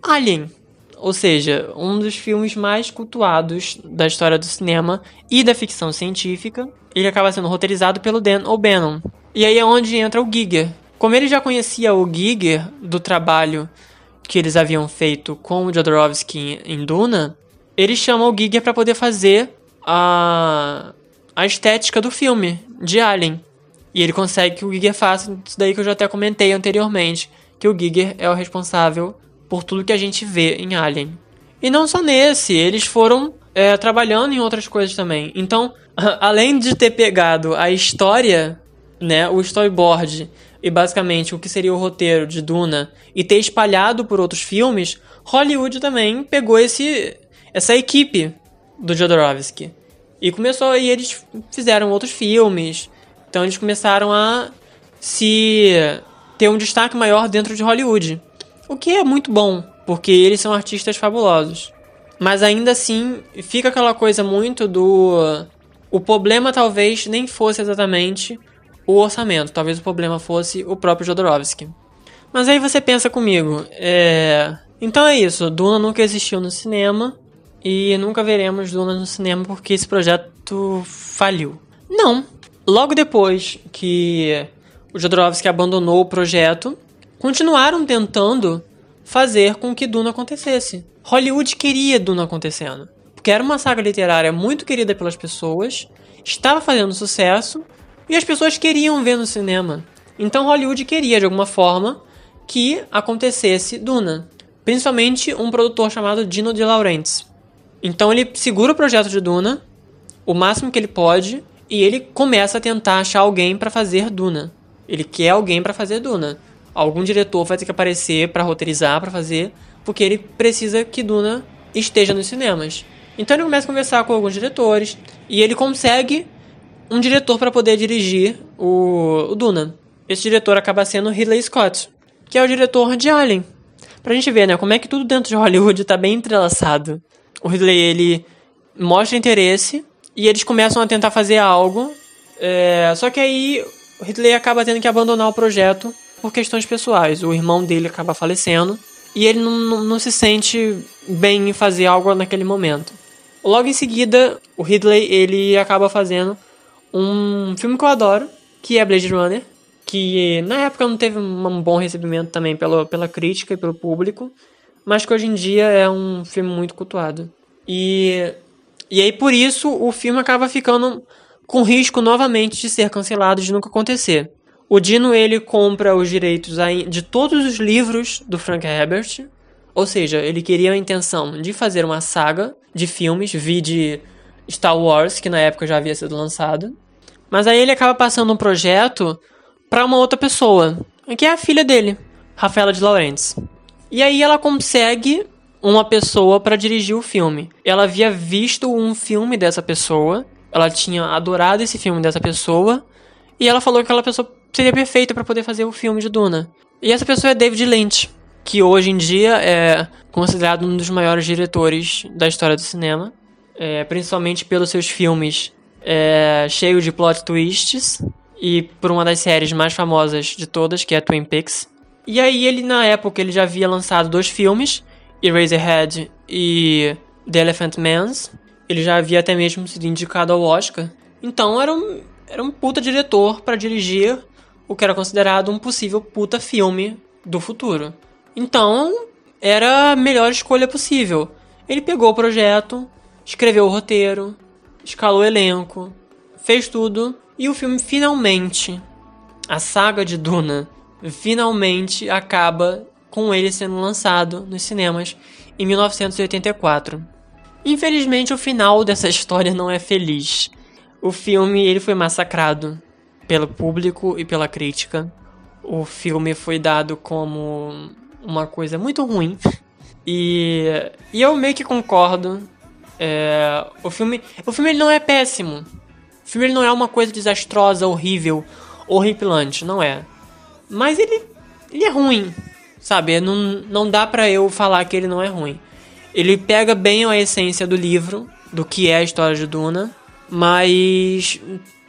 Speaker 1: Alien. Ou seja, um dos filmes mais cultuados da história do cinema e da ficção científica. Ele acaba sendo roteirizado pelo Dan O'Bannon. E aí é onde entra o Giger. Como ele já conhecia o Giger do trabalho que eles haviam feito com o Jodorowsky em Duna, ele chama o Giger para poder fazer a, a estética do filme de Alien. E ele consegue que o Giger faça isso daí que eu já até comentei anteriormente, que o Giger é o responsável por tudo que a gente vê em Alien. E não só nesse, eles foram é, trabalhando em outras coisas também. Então, [laughs] além de ter pegado a história, né, o storyboard e basicamente o que seria o roteiro de Duna e ter espalhado por outros filmes, Hollywood também pegou esse essa equipe do Jodorowsky e começou e eles fizeram outros filmes, então eles começaram a se ter um destaque maior dentro de Hollywood. O que é muito bom, porque eles são artistas fabulosos. Mas ainda assim, fica aquela coisa muito do. O problema talvez nem fosse exatamente o orçamento, talvez o problema fosse o próprio Jodorowsky. Mas aí você pensa comigo, é. Então é isso, Duna nunca existiu no cinema e nunca veremos Duna no cinema porque esse projeto faliu. Não, Logo depois que o Jodorowsky abandonou o projeto, continuaram tentando fazer com que Duna acontecesse. Hollywood queria Duna acontecendo, porque era uma saga literária muito querida pelas pessoas, estava fazendo sucesso e as pessoas queriam ver no cinema. Então Hollywood queria de alguma forma que acontecesse Duna, principalmente um produtor chamado Dino De Laurentiis. Então ele segura o projeto de Duna o máximo que ele pode e ele começa a tentar achar alguém para fazer Duna. Ele quer alguém para fazer Duna. Algum diretor vai ter que aparecer para roteirizar, para fazer, porque ele precisa que Duna esteja nos cinemas. Então ele começa a conversar com alguns diretores e ele consegue um diretor para poder dirigir o, o, Duna. Esse diretor acaba sendo Ridley Scott, que é o diretor de Alien. Pra gente ver, né, como é que tudo dentro de Hollywood tá bem entrelaçado. O Ridley, ele mostra interesse e eles começam a tentar fazer algo. É, só que aí o Hitler acaba tendo que abandonar o projeto por questões pessoais. O irmão dele acaba falecendo e ele não, não, não se sente bem em fazer algo naquele momento. Logo em seguida, o Ridley ele acaba fazendo um filme que eu adoro, que é Blade Runner, que na época não teve um bom recebimento também pela, pela crítica e pelo público, mas que hoje em dia é um filme muito cultuado. E e aí, por isso, o filme acaba ficando com risco novamente de ser cancelado, de nunca acontecer. O Dino, ele compra os direitos de todos os livros do Frank Herbert, ou seja, ele queria a intenção de fazer uma saga de filmes, vi de Star Wars, que na época já havia sido lançado. Mas aí ele acaba passando um projeto para uma outra pessoa, que é a filha dele, Rafaela de Laurentiis. E aí ela consegue uma pessoa para dirigir o filme. Ela havia visto um filme dessa pessoa, ela tinha adorado esse filme dessa pessoa, e ela falou que aquela pessoa seria perfeita para poder fazer o filme de Duna. E essa pessoa é David Lynch, que hoje em dia é considerado um dos maiores diretores da história do cinema, é, principalmente pelos seus filmes é, cheio de plot twists e por uma das séries mais famosas de todas, que é Twin Peaks. E aí ele na época ele já havia lançado dois filmes, Eraserhead e The Elephant Man's. Ele já havia até mesmo sido indicado ao Oscar. Então era um, era um puta diretor para dirigir o que era considerado um possível puta filme do futuro. Então era a melhor escolha possível. Ele pegou o projeto, escreveu o roteiro, escalou o elenco, fez tudo e o filme finalmente, a saga de Duna, finalmente acaba com ele sendo lançado nos cinemas em 1984. Infelizmente, o final dessa história não é feliz. O filme ele foi massacrado pelo público e pela crítica. O filme foi dado como uma coisa muito ruim. E, e eu meio que concordo. É, o filme, o filme ele não é péssimo. O filme ele não é uma coisa desastrosa, horrível, horripilante, não é. Mas ele, ele é ruim, sabe? Não, não dá pra eu falar que ele não é ruim. Ele pega bem a essência do livro, do que é a história de Duna, mas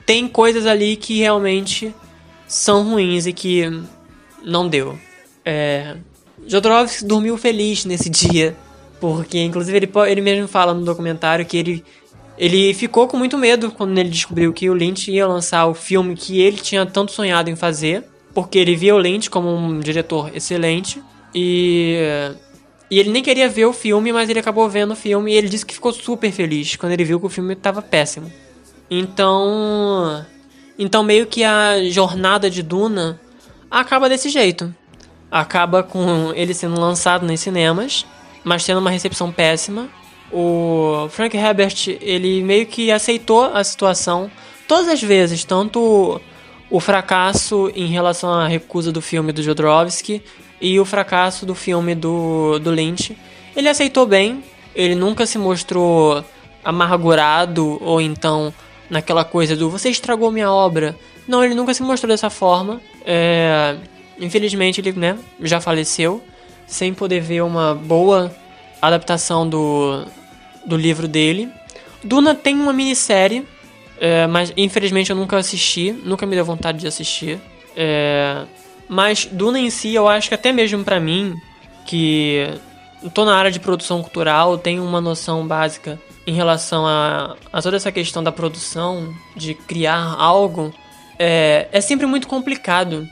Speaker 1: tem coisas ali que realmente são ruins e que não deu. É, Jodorowsky dormiu feliz nesse [laughs] dia, porque inclusive ele, ele mesmo fala no documentário que ele, ele ficou com muito medo quando ele descobriu que o Lynch ia lançar o filme que ele tinha tanto sonhado em fazer, porque ele via o Lynch como um diretor excelente e e ele nem queria ver o filme, mas ele acabou vendo o filme e ele disse que ficou super feliz quando ele viu que o filme estava péssimo. Então, então meio que a jornada de Duna acaba desse jeito. Acaba com ele sendo lançado nos cinemas, mas tendo uma recepção péssima. O Frank Herbert, ele meio que aceitou a situação todas as vezes, tanto o fracasso em relação à recusa do filme do Jodorowsky e o fracasso do filme do, do Lynch. Ele aceitou bem, ele nunca se mostrou amargurado ou então naquela coisa do você estragou minha obra. Não, ele nunca se mostrou dessa forma. É, infelizmente ele né, já faleceu sem poder ver uma boa adaptação do, do livro dele. Duna tem uma minissérie, é, mas infelizmente eu nunca assisti, nunca me deu vontade de assistir. É, mas Duna em si, eu acho que até mesmo para mim, que tô na área de produção cultural, tenho uma noção básica em relação a, a toda essa questão da produção, de criar algo, é, é sempre muito complicado.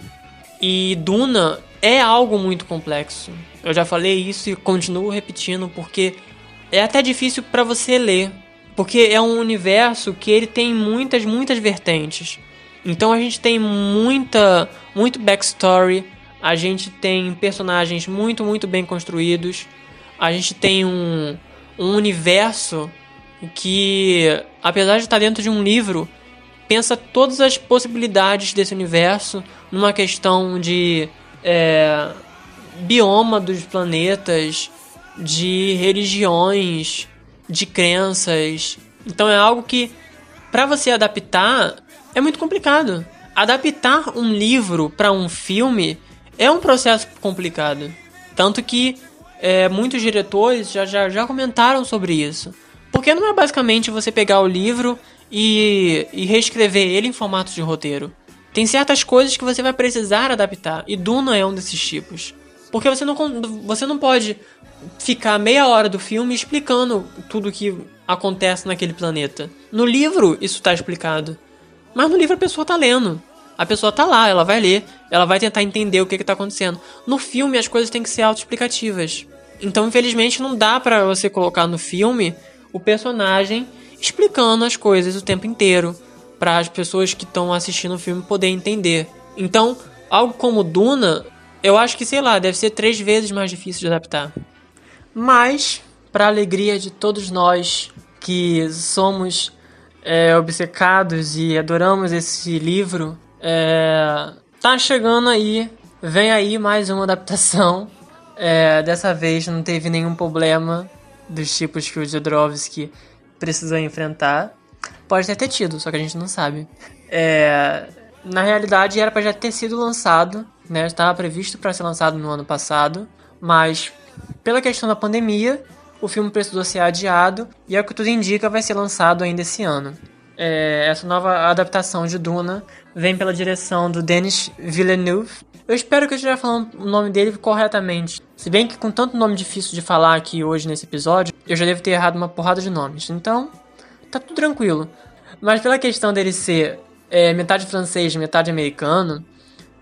Speaker 1: E Duna é algo muito complexo. Eu já falei isso e continuo repetindo porque é até difícil para você ler, porque é um universo que ele tem muitas, muitas vertentes. Então a gente tem muita, muito backstory, a gente tem personagens muito, muito bem construídos, a gente tem um, um universo que, apesar de estar dentro de um livro, pensa todas as possibilidades desse universo numa questão de é, bioma dos planetas, de religiões, de crenças. Então é algo que, para você adaptar, é muito complicado. Adaptar um livro para um filme é um processo complicado. Tanto que é, muitos diretores já, já, já comentaram sobre isso. Porque não é basicamente você pegar o livro e, e reescrever ele em formato de roteiro. Tem certas coisas que você vai precisar adaptar, e Duna é um desses tipos. Porque você não, você não pode ficar meia hora do filme explicando tudo o que acontece naquele planeta. No livro, isso está explicado. Mas no livro a pessoa tá lendo. A pessoa tá lá, ela vai ler, ela vai tentar entender o que, que tá acontecendo. No filme as coisas têm que ser autoexplicativas. Então, infelizmente, não dá para você colocar no filme o personagem explicando as coisas o tempo inteiro para as pessoas que estão assistindo o filme poder entender. Então, algo como Duna, eu acho que sei lá, deve ser três vezes mais difícil de adaptar. Mas, para alegria de todos nós que somos é, obcecados e adoramos esse livro, é, tá chegando aí, vem aí mais uma adaptação. É, dessa vez não teve nenhum problema dos tipos que o Jodorowsky precisou enfrentar. Pode ter, tido, só que a gente não sabe. É, na realidade era para já ter sido lançado, né? Estava previsto para ser lançado no ano passado, mas pela questão da pandemia o filme precisou ser adiado e, ao que tudo indica, vai ser lançado ainda esse ano. É, essa nova adaptação de Duna vem pela direção do Denis Villeneuve. Eu espero que eu esteja falando o nome dele corretamente. Se bem que com tanto nome difícil de falar aqui hoje nesse episódio, eu já devo ter errado uma porrada de nomes. Então, tá tudo tranquilo. Mas pela questão dele ser é, metade francês, metade americano,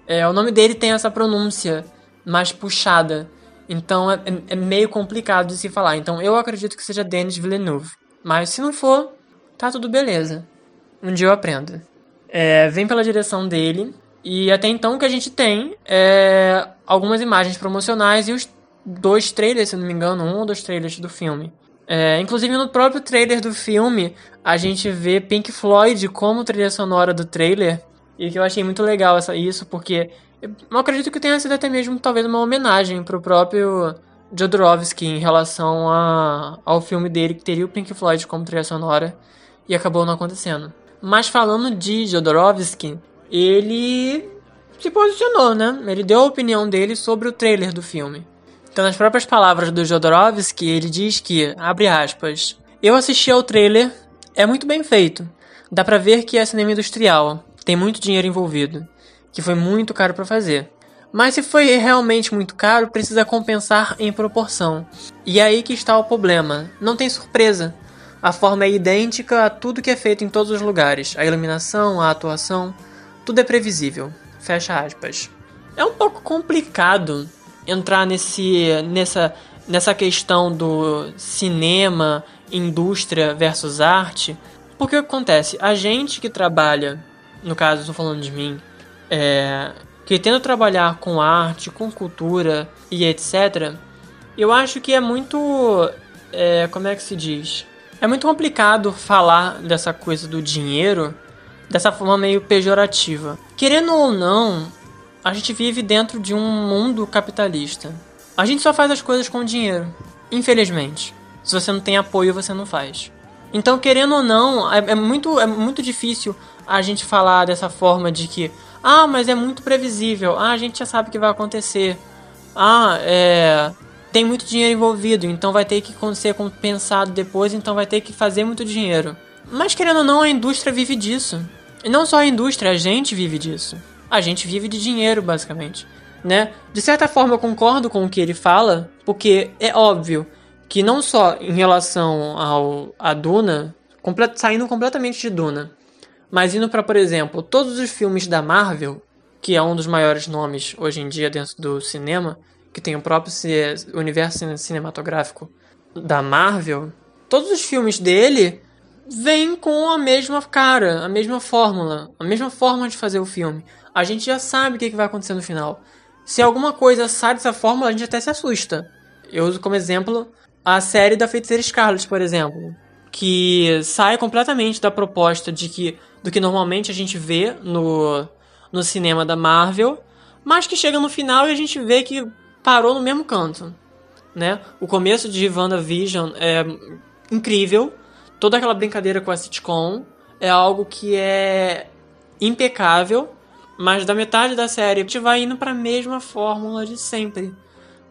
Speaker 1: é, o nome dele tem essa pronúncia mais puxada. Então é, é, meio complicado de se falar. Então eu acredito que seja Denis Villeneuve. Mas se não for, tá tudo beleza. Um dia eu aprendo. É, vem pela direção dele. E até então o que a gente tem é algumas imagens promocionais e os dois trailers, se não me engano, um ou dois trailers do filme. É, inclusive no próprio trailer do filme, a gente vê Pink Floyd como trilha sonora do trailer. E que eu achei muito legal essa, isso, porque eu acredito que tenha sido até mesmo talvez uma homenagem pro próprio Jodorowsky em relação a, ao filme dele, que teria o Pink Floyd como trilha sonora, e acabou não acontecendo. Mas falando de Jodorowsky, ele se posicionou, né? Ele deu a opinião dele sobre o trailer do filme. Então, nas próprias palavras do Jodorowsky, ele diz que, abre aspas, eu assisti ao trailer, é muito bem feito. Dá pra ver que é cinema industrial, tem muito dinheiro envolvido, que foi muito caro para fazer. Mas se foi realmente muito caro, precisa compensar em proporção. E é aí que está o problema. Não tem surpresa. A forma é idêntica a tudo que é feito em todos os lugares. A iluminação, a atuação, tudo é previsível. Fecha aspas. É um pouco complicado entrar nesse, nessa, nessa questão do cinema, indústria versus arte, porque o que acontece? A gente que trabalha, no caso, estou falando de mim, é, que tenta trabalhar com arte, com cultura e etc., eu acho que é muito. É, como é que se diz? É muito complicado falar dessa coisa do dinheiro dessa forma meio pejorativa. Querendo ou não, a gente vive dentro de um mundo capitalista. A gente só faz as coisas com dinheiro, infelizmente. Se você não tem apoio, você não faz. Então, querendo ou não, é, é, muito, é muito difícil a gente falar dessa forma de que, ah, mas é muito previsível, ah, a gente já sabe o que vai acontecer, ah, é, tem muito dinheiro envolvido, então vai ter que ser compensado depois, então vai ter que fazer muito dinheiro. Mas querendo ou não, a indústria vive disso. E não só a indústria, a gente vive disso a gente vive de dinheiro, basicamente. Né? De certa forma, eu concordo com o que ele fala, porque é óbvio que não só em relação ao a Duna, complet, saindo completamente de Duna, mas indo para, por exemplo, todos os filmes da Marvel, que é um dos maiores nomes hoje em dia dentro do cinema, que tem o próprio universo cinematográfico da Marvel, todos os filmes dele vêm com a mesma cara, a mesma fórmula, a mesma forma de fazer o filme a gente já sabe o que, vai acontecer no final. Se alguma coisa sai dessa fórmula, a gente até se assusta. Eu uso como exemplo a série da Feiticeira Scarlet, por exemplo, que sai completamente da proposta de que do que normalmente a gente vê no, no cinema da Marvel, mas que chega no final e a gente vê que parou no mesmo canto, né? O começo de WandaVision é incrível, toda aquela brincadeira com a sitcom é algo que é impecável mas da metade da série a gente vai indo para a mesma fórmula de sempre.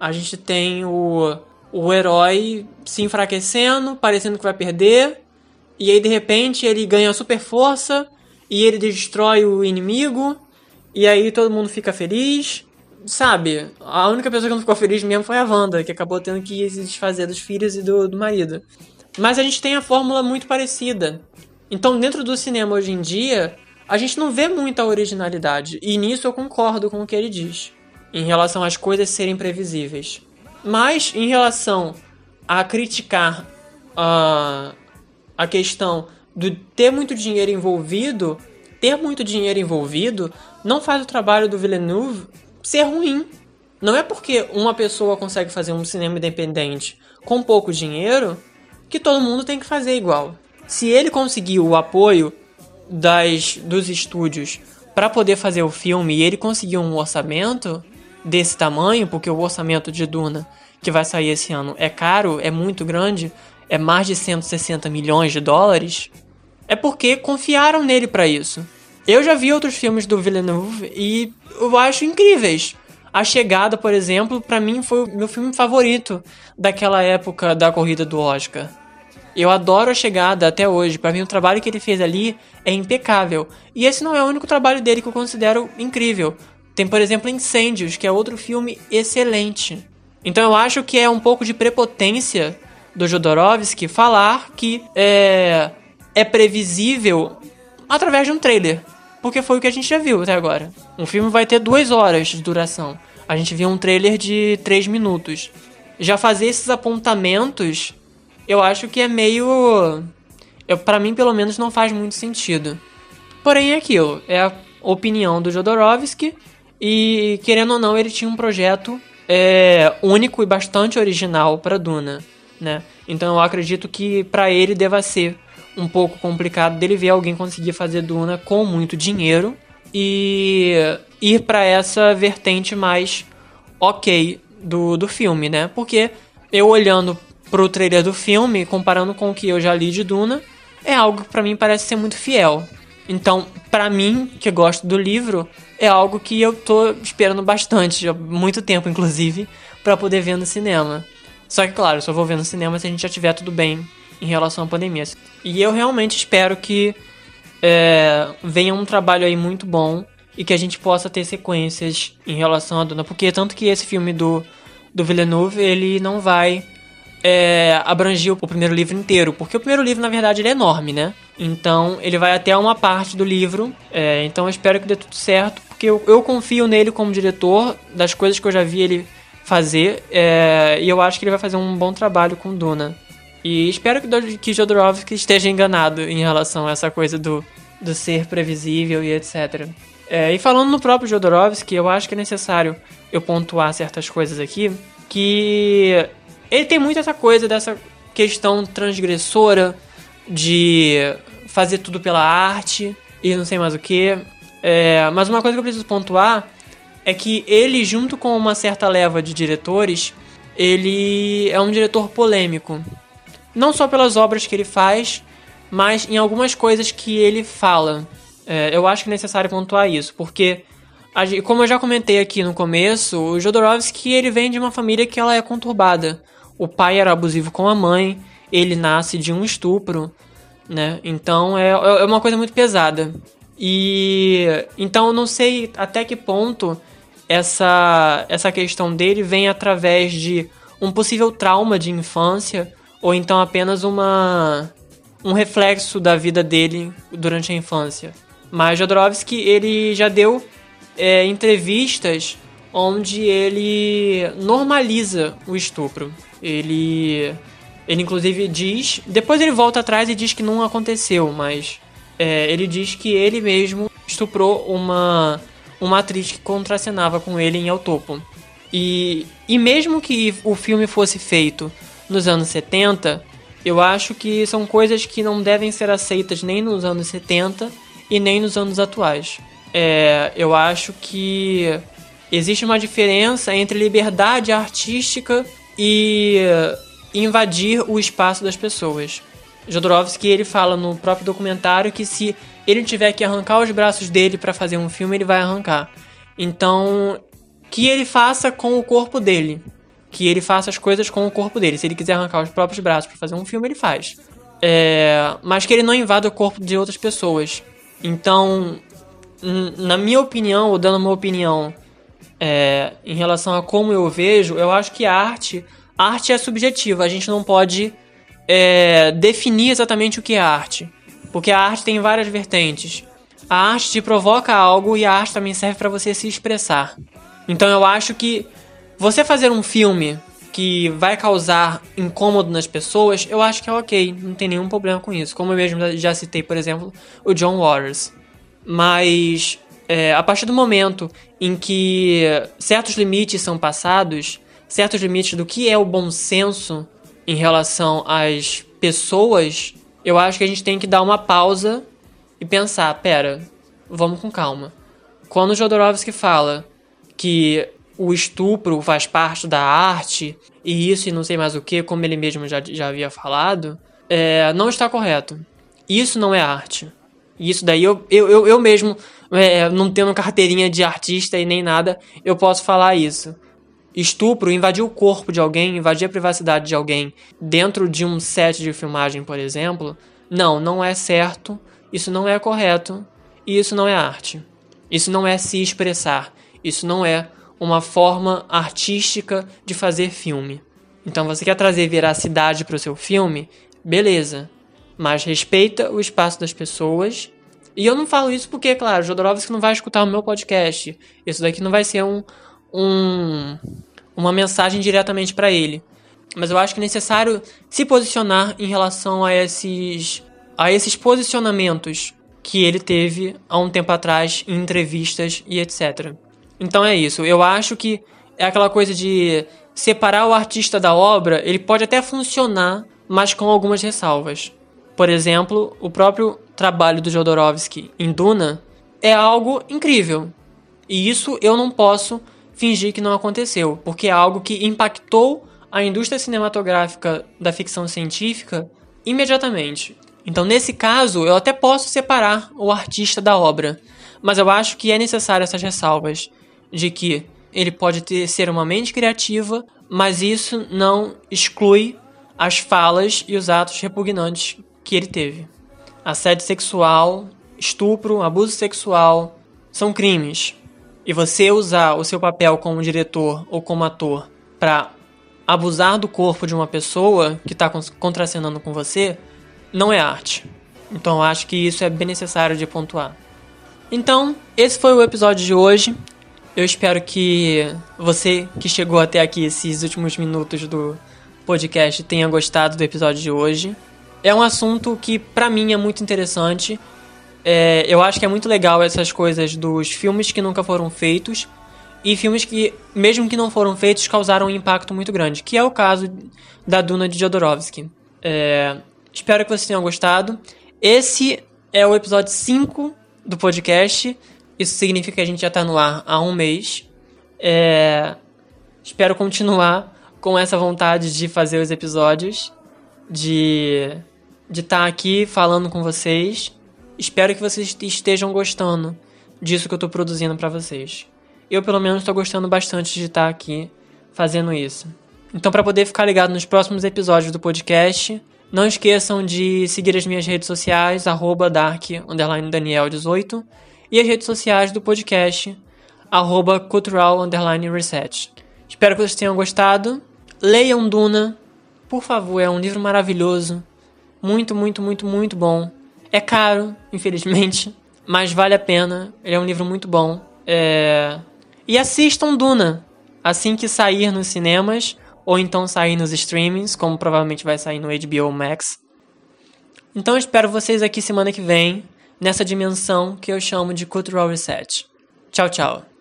Speaker 1: A gente tem o, o herói se enfraquecendo, parecendo que vai perder, e aí de repente ele ganha super força e ele destrói o inimigo, e aí todo mundo fica feliz. Sabe, a única pessoa que não ficou feliz mesmo foi a Wanda, que acabou tendo que se desfazer dos filhos e do, do marido. Mas a gente tem a fórmula muito parecida. Então, dentro do cinema hoje em dia, a gente não vê muita originalidade. E nisso eu concordo com o que ele diz, em relação às coisas serem previsíveis. Mas em relação a criticar a, a questão de ter muito dinheiro envolvido, ter muito dinheiro envolvido não faz o trabalho do Villeneuve ser ruim. Não é porque uma pessoa consegue fazer um cinema independente com pouco dinheiro que todo mundo tem que fazer igual. Se ele conseguiu o apoio das, dos estúdios para poder fazer o filme e ele conseguiu um orçamento desse tamanho, porque o orçamento de Duna que vai sair esse ano é caro, é muito grande, é mais de 160 milhões de dólares, é porque confiaram nele para isso. Eu já vi outros filmes do Villeneuve e eu acho incríveis. A Chegada, por exemplo, para mim foi o meu filme favorito daquela época da corrida do Oscar. Eu adoro a chegada até hoje. Para mim, o trabalho que ele fez ali é impecável. E esse não é o único trabalho dele que eu considero incrível. Tem, por exemplo, Incêndios, que é outro filme excelente. Então eu acho que é um pouco de prepotência do Jodorowsky falar que é, é previsível através de um trailer. Porque foi o que a gente já viu até agora. Um filme vai ter duas horas de duração. A gente viu um trailer de três minutos. Já fazer esses apontamentos eu acho que é meio. para mim, pelo menos, não faz muito sentido. Porém, é aquilo. É a opinião do Jodorowsky. E, querendo ou não, ele tinha um projeto é, único e bastante original para Duna. Né? Então eu acredito que para ele deva ser um pouco complicado dele ver alguém conseguir fazer Duna com muito dinheiro e ir para essa vertente mais ok do, do filme, né? Porque eu olhando pro trailer do filme, comparando com o que eu já li de Duna, é algo que para mim parece ser muito fiel. Então, para mim, que gosto do livro, é algo que eu tô esperando bastante, há muito tempo inclusive, para poder ver no cinema. Só que, claro, só vou ver no cinema se a gente já tiver tudo bem em relação à pandemia. E eu realmente espero que é, venha um trabalho aí muito bom e que a gente possa ter sequências em relação a Duna. Porque tanto que esse filme do, do Villeneuve, ele não vai é, abrangir o primeiro livro inteiro, porque o primeiro livro, na verdade, ele é enorme, né? Então, ele vai até uma parte do livro, é, então eu espero que dê tudo certo, porque eu, eu, confio nele como diretor, das coisas que eu já vi ele fazer, é, e eu acho que ele vai fazer um bom trabalho com Duna. E espero que, que Jodorowsky esteja enganado em relação a essa coisa do, do ser previsível e etc. É, e falando no próprio Jodorowsky, eu acho que é necessário eu pontuar certas coisas aqui, que ele tem muito essa coisa dessa questão transgressora de fazer tudo pela arte e não sei mais o que. É, mas uma coisa que eu preciso pontuar é que ele, junto com uma certa leva de diretores, ele é um diretor polêmico. Não só pelas obras que ele faz, mas em algumas coisas que ele fala. É, eu acho que é necessário pontuar isso, porque como eu já comentei aqui no começo, o Jodorowsky ele vem de uma família que ela é conturbada o pai era abusivo com a mãe, ele nasce de um estupro, né? Então é, é uma coisa muito pesada. E então eu não sei até que ponto essa, essa questão dele vem através de um possível trauma de infância ou então apenas uma um reflexo da vida dele durante a infância. Mas Jodorowsky ele já deu é, entrevistas onde ele normaliza o estupro. Ele, ele inclusive diz, depois ele volta atrás e diz que não aconteceu, mas é, ele diz que ele mesmo estuprou uma uma atriz que contracenava com ele em El Topo. E, e mesmo que o filme fosse feito nos anos 70, eu acho que são coisas que não devem ser aceitas nem nos anos 70 e nem nos anos atuais. É, eu acho que existe uma diferença entre liberdade artística e invadir o espaço das pessoas. Jodorowsky ele fala no próprio documentário que se ele tiver que arrancar os braços dele para fazer um filme, ele vai arrancar. Então, que ele faça com o corpo dele. Que ele faça as coisas com o corpo dele. Se ele quiser arrancar os próprios braços para fazer um filme, ele faz. É, mas que ele não invada o corpo de outras pessoas. Então, na minha opinião, ou dando uma opinião é, em relação a como eu vejo, eu acho que a arte, arte é subjetiva. A gente não pode é, definir exatamente o que é arte, porque a arte tem várias vertentes. A arte te provoca algo e a arte também serve para você se expressar. Então eu acho que você fazer um filme que vai causar incômodo nas pessoas, eu acho que é ok, não tem nenhum problema com isso. Como eu mesmo já citei, por exemplo, o John Waters. Mas é, a partir do momento em que certos limites são passados, certos limites do que é o bom senso em relação às pessoas, eu acho que a gente tem que dar uma pausa e pensar, pera, vamos com calma. Quando Jodorowsky fala que o estupro faz parte da arte, e isso e não sei mais o que, como ele mesmo já, já havia falado, é, não está correto. Isso não é arte. Isso daí eu, eu, eu, eu mesmo, é, não tendo carteirinha de artista e nem nada, eu posso falar isso. estupro, invadir o corpo de alguém, invadir a privacidade de alguém dentro de um set de filmagem, por exemplo, não, não é certo, isso não é correto e isso não é arte. Isso não é se expressar, isso não é uma forma artística de fazer filme. Então você quer trazer veracidade para o seu filme? Beleza. Mas respeita o espaço das pessoas. E eu não falo isso porque, claro, Jodorowsky não vai escutar o meu podcast. Isso daqui não vai ser um, um uma mensagem diretamente para ele. Mas eu acho que é necessário se posicionar em relação a esses a esses posicionamentos que ele teve há um tempo atrás em entrevistas e etc. Então é isso. Eu acho que é aquela coisa de separar o artista da obra, ele pode até funcionar, mas com algumas ressalvas. Por exemplo, o próprio trabalho do Jodorowsky em Duna é algo incrível. E isso eu não posso fingir que não aconteceu, porque é algo que impactou a indústria cinematográfica da ficção científica imediatamente. Então, nesse caso, eu até posso separar o artista da obra, mas eu acho que é necessário essas ressalvas de que ele pode ter, ser uma mente criativa, mas isso não exclui as falas e os atos repugnantes que ele teve. Assédio sexual, estupro, abuso sexual são crimes. E você usar o seu papel como diretor ou como ator para abusar do corpo de uma pessoa que está contracenando com você não é arte. Então acho que isso é bem necessário de pontuar. Então, esse foi o episódio de hoje. Eu espero que você que chegou até aqui esses últimos minutos do podcast tenha gostado do episódio de hoje. É um assunto que para mim é muito interessante. É, eu acho que é muito legal essas coisas dos filmes que nunca foram feitos e filmes que, mesmo que não foram feitos, causaram um impacto muito grande, que é o caso da Duna de Jodorowsky. É, espero que vocês tenham gostado. Esse é o episódio 5 do podcast. Isso significa que a gente já está no ar há um mês. É... Espero continuar com essa vontade de fazer os episódios, de de estar tá aqui falando com vocês. Espero que vocês estejam gostando disso que eu estou produzindo para vocês. Eu, pelo menos, estou gostando bastante de estar tá aqui fazendo isso. Então, para poder ficar ligado nos próximos episódios do podcast, não esqueçam de seguir as minhas redes sociais, arroba dark_daniel18 e as redes sociais do podcast, arroba cultural reset. Espero que vocês tenham gostado. Leiam Duna, por favor, é um livro maravilhoso. Muito, muito, muito, muito bom. É caro, [laughs] infelizmente, mas vale a pena. Ele é um livro muito bom. É... E assistam Duna assim que sair nos cinemas ou então sair nos streamings, como provavelmente vai sair no HBO Max. Então espero vocês aqui semana que vem nessa dimensão que eu chamo de Cultural Reset. Tchau, tchau.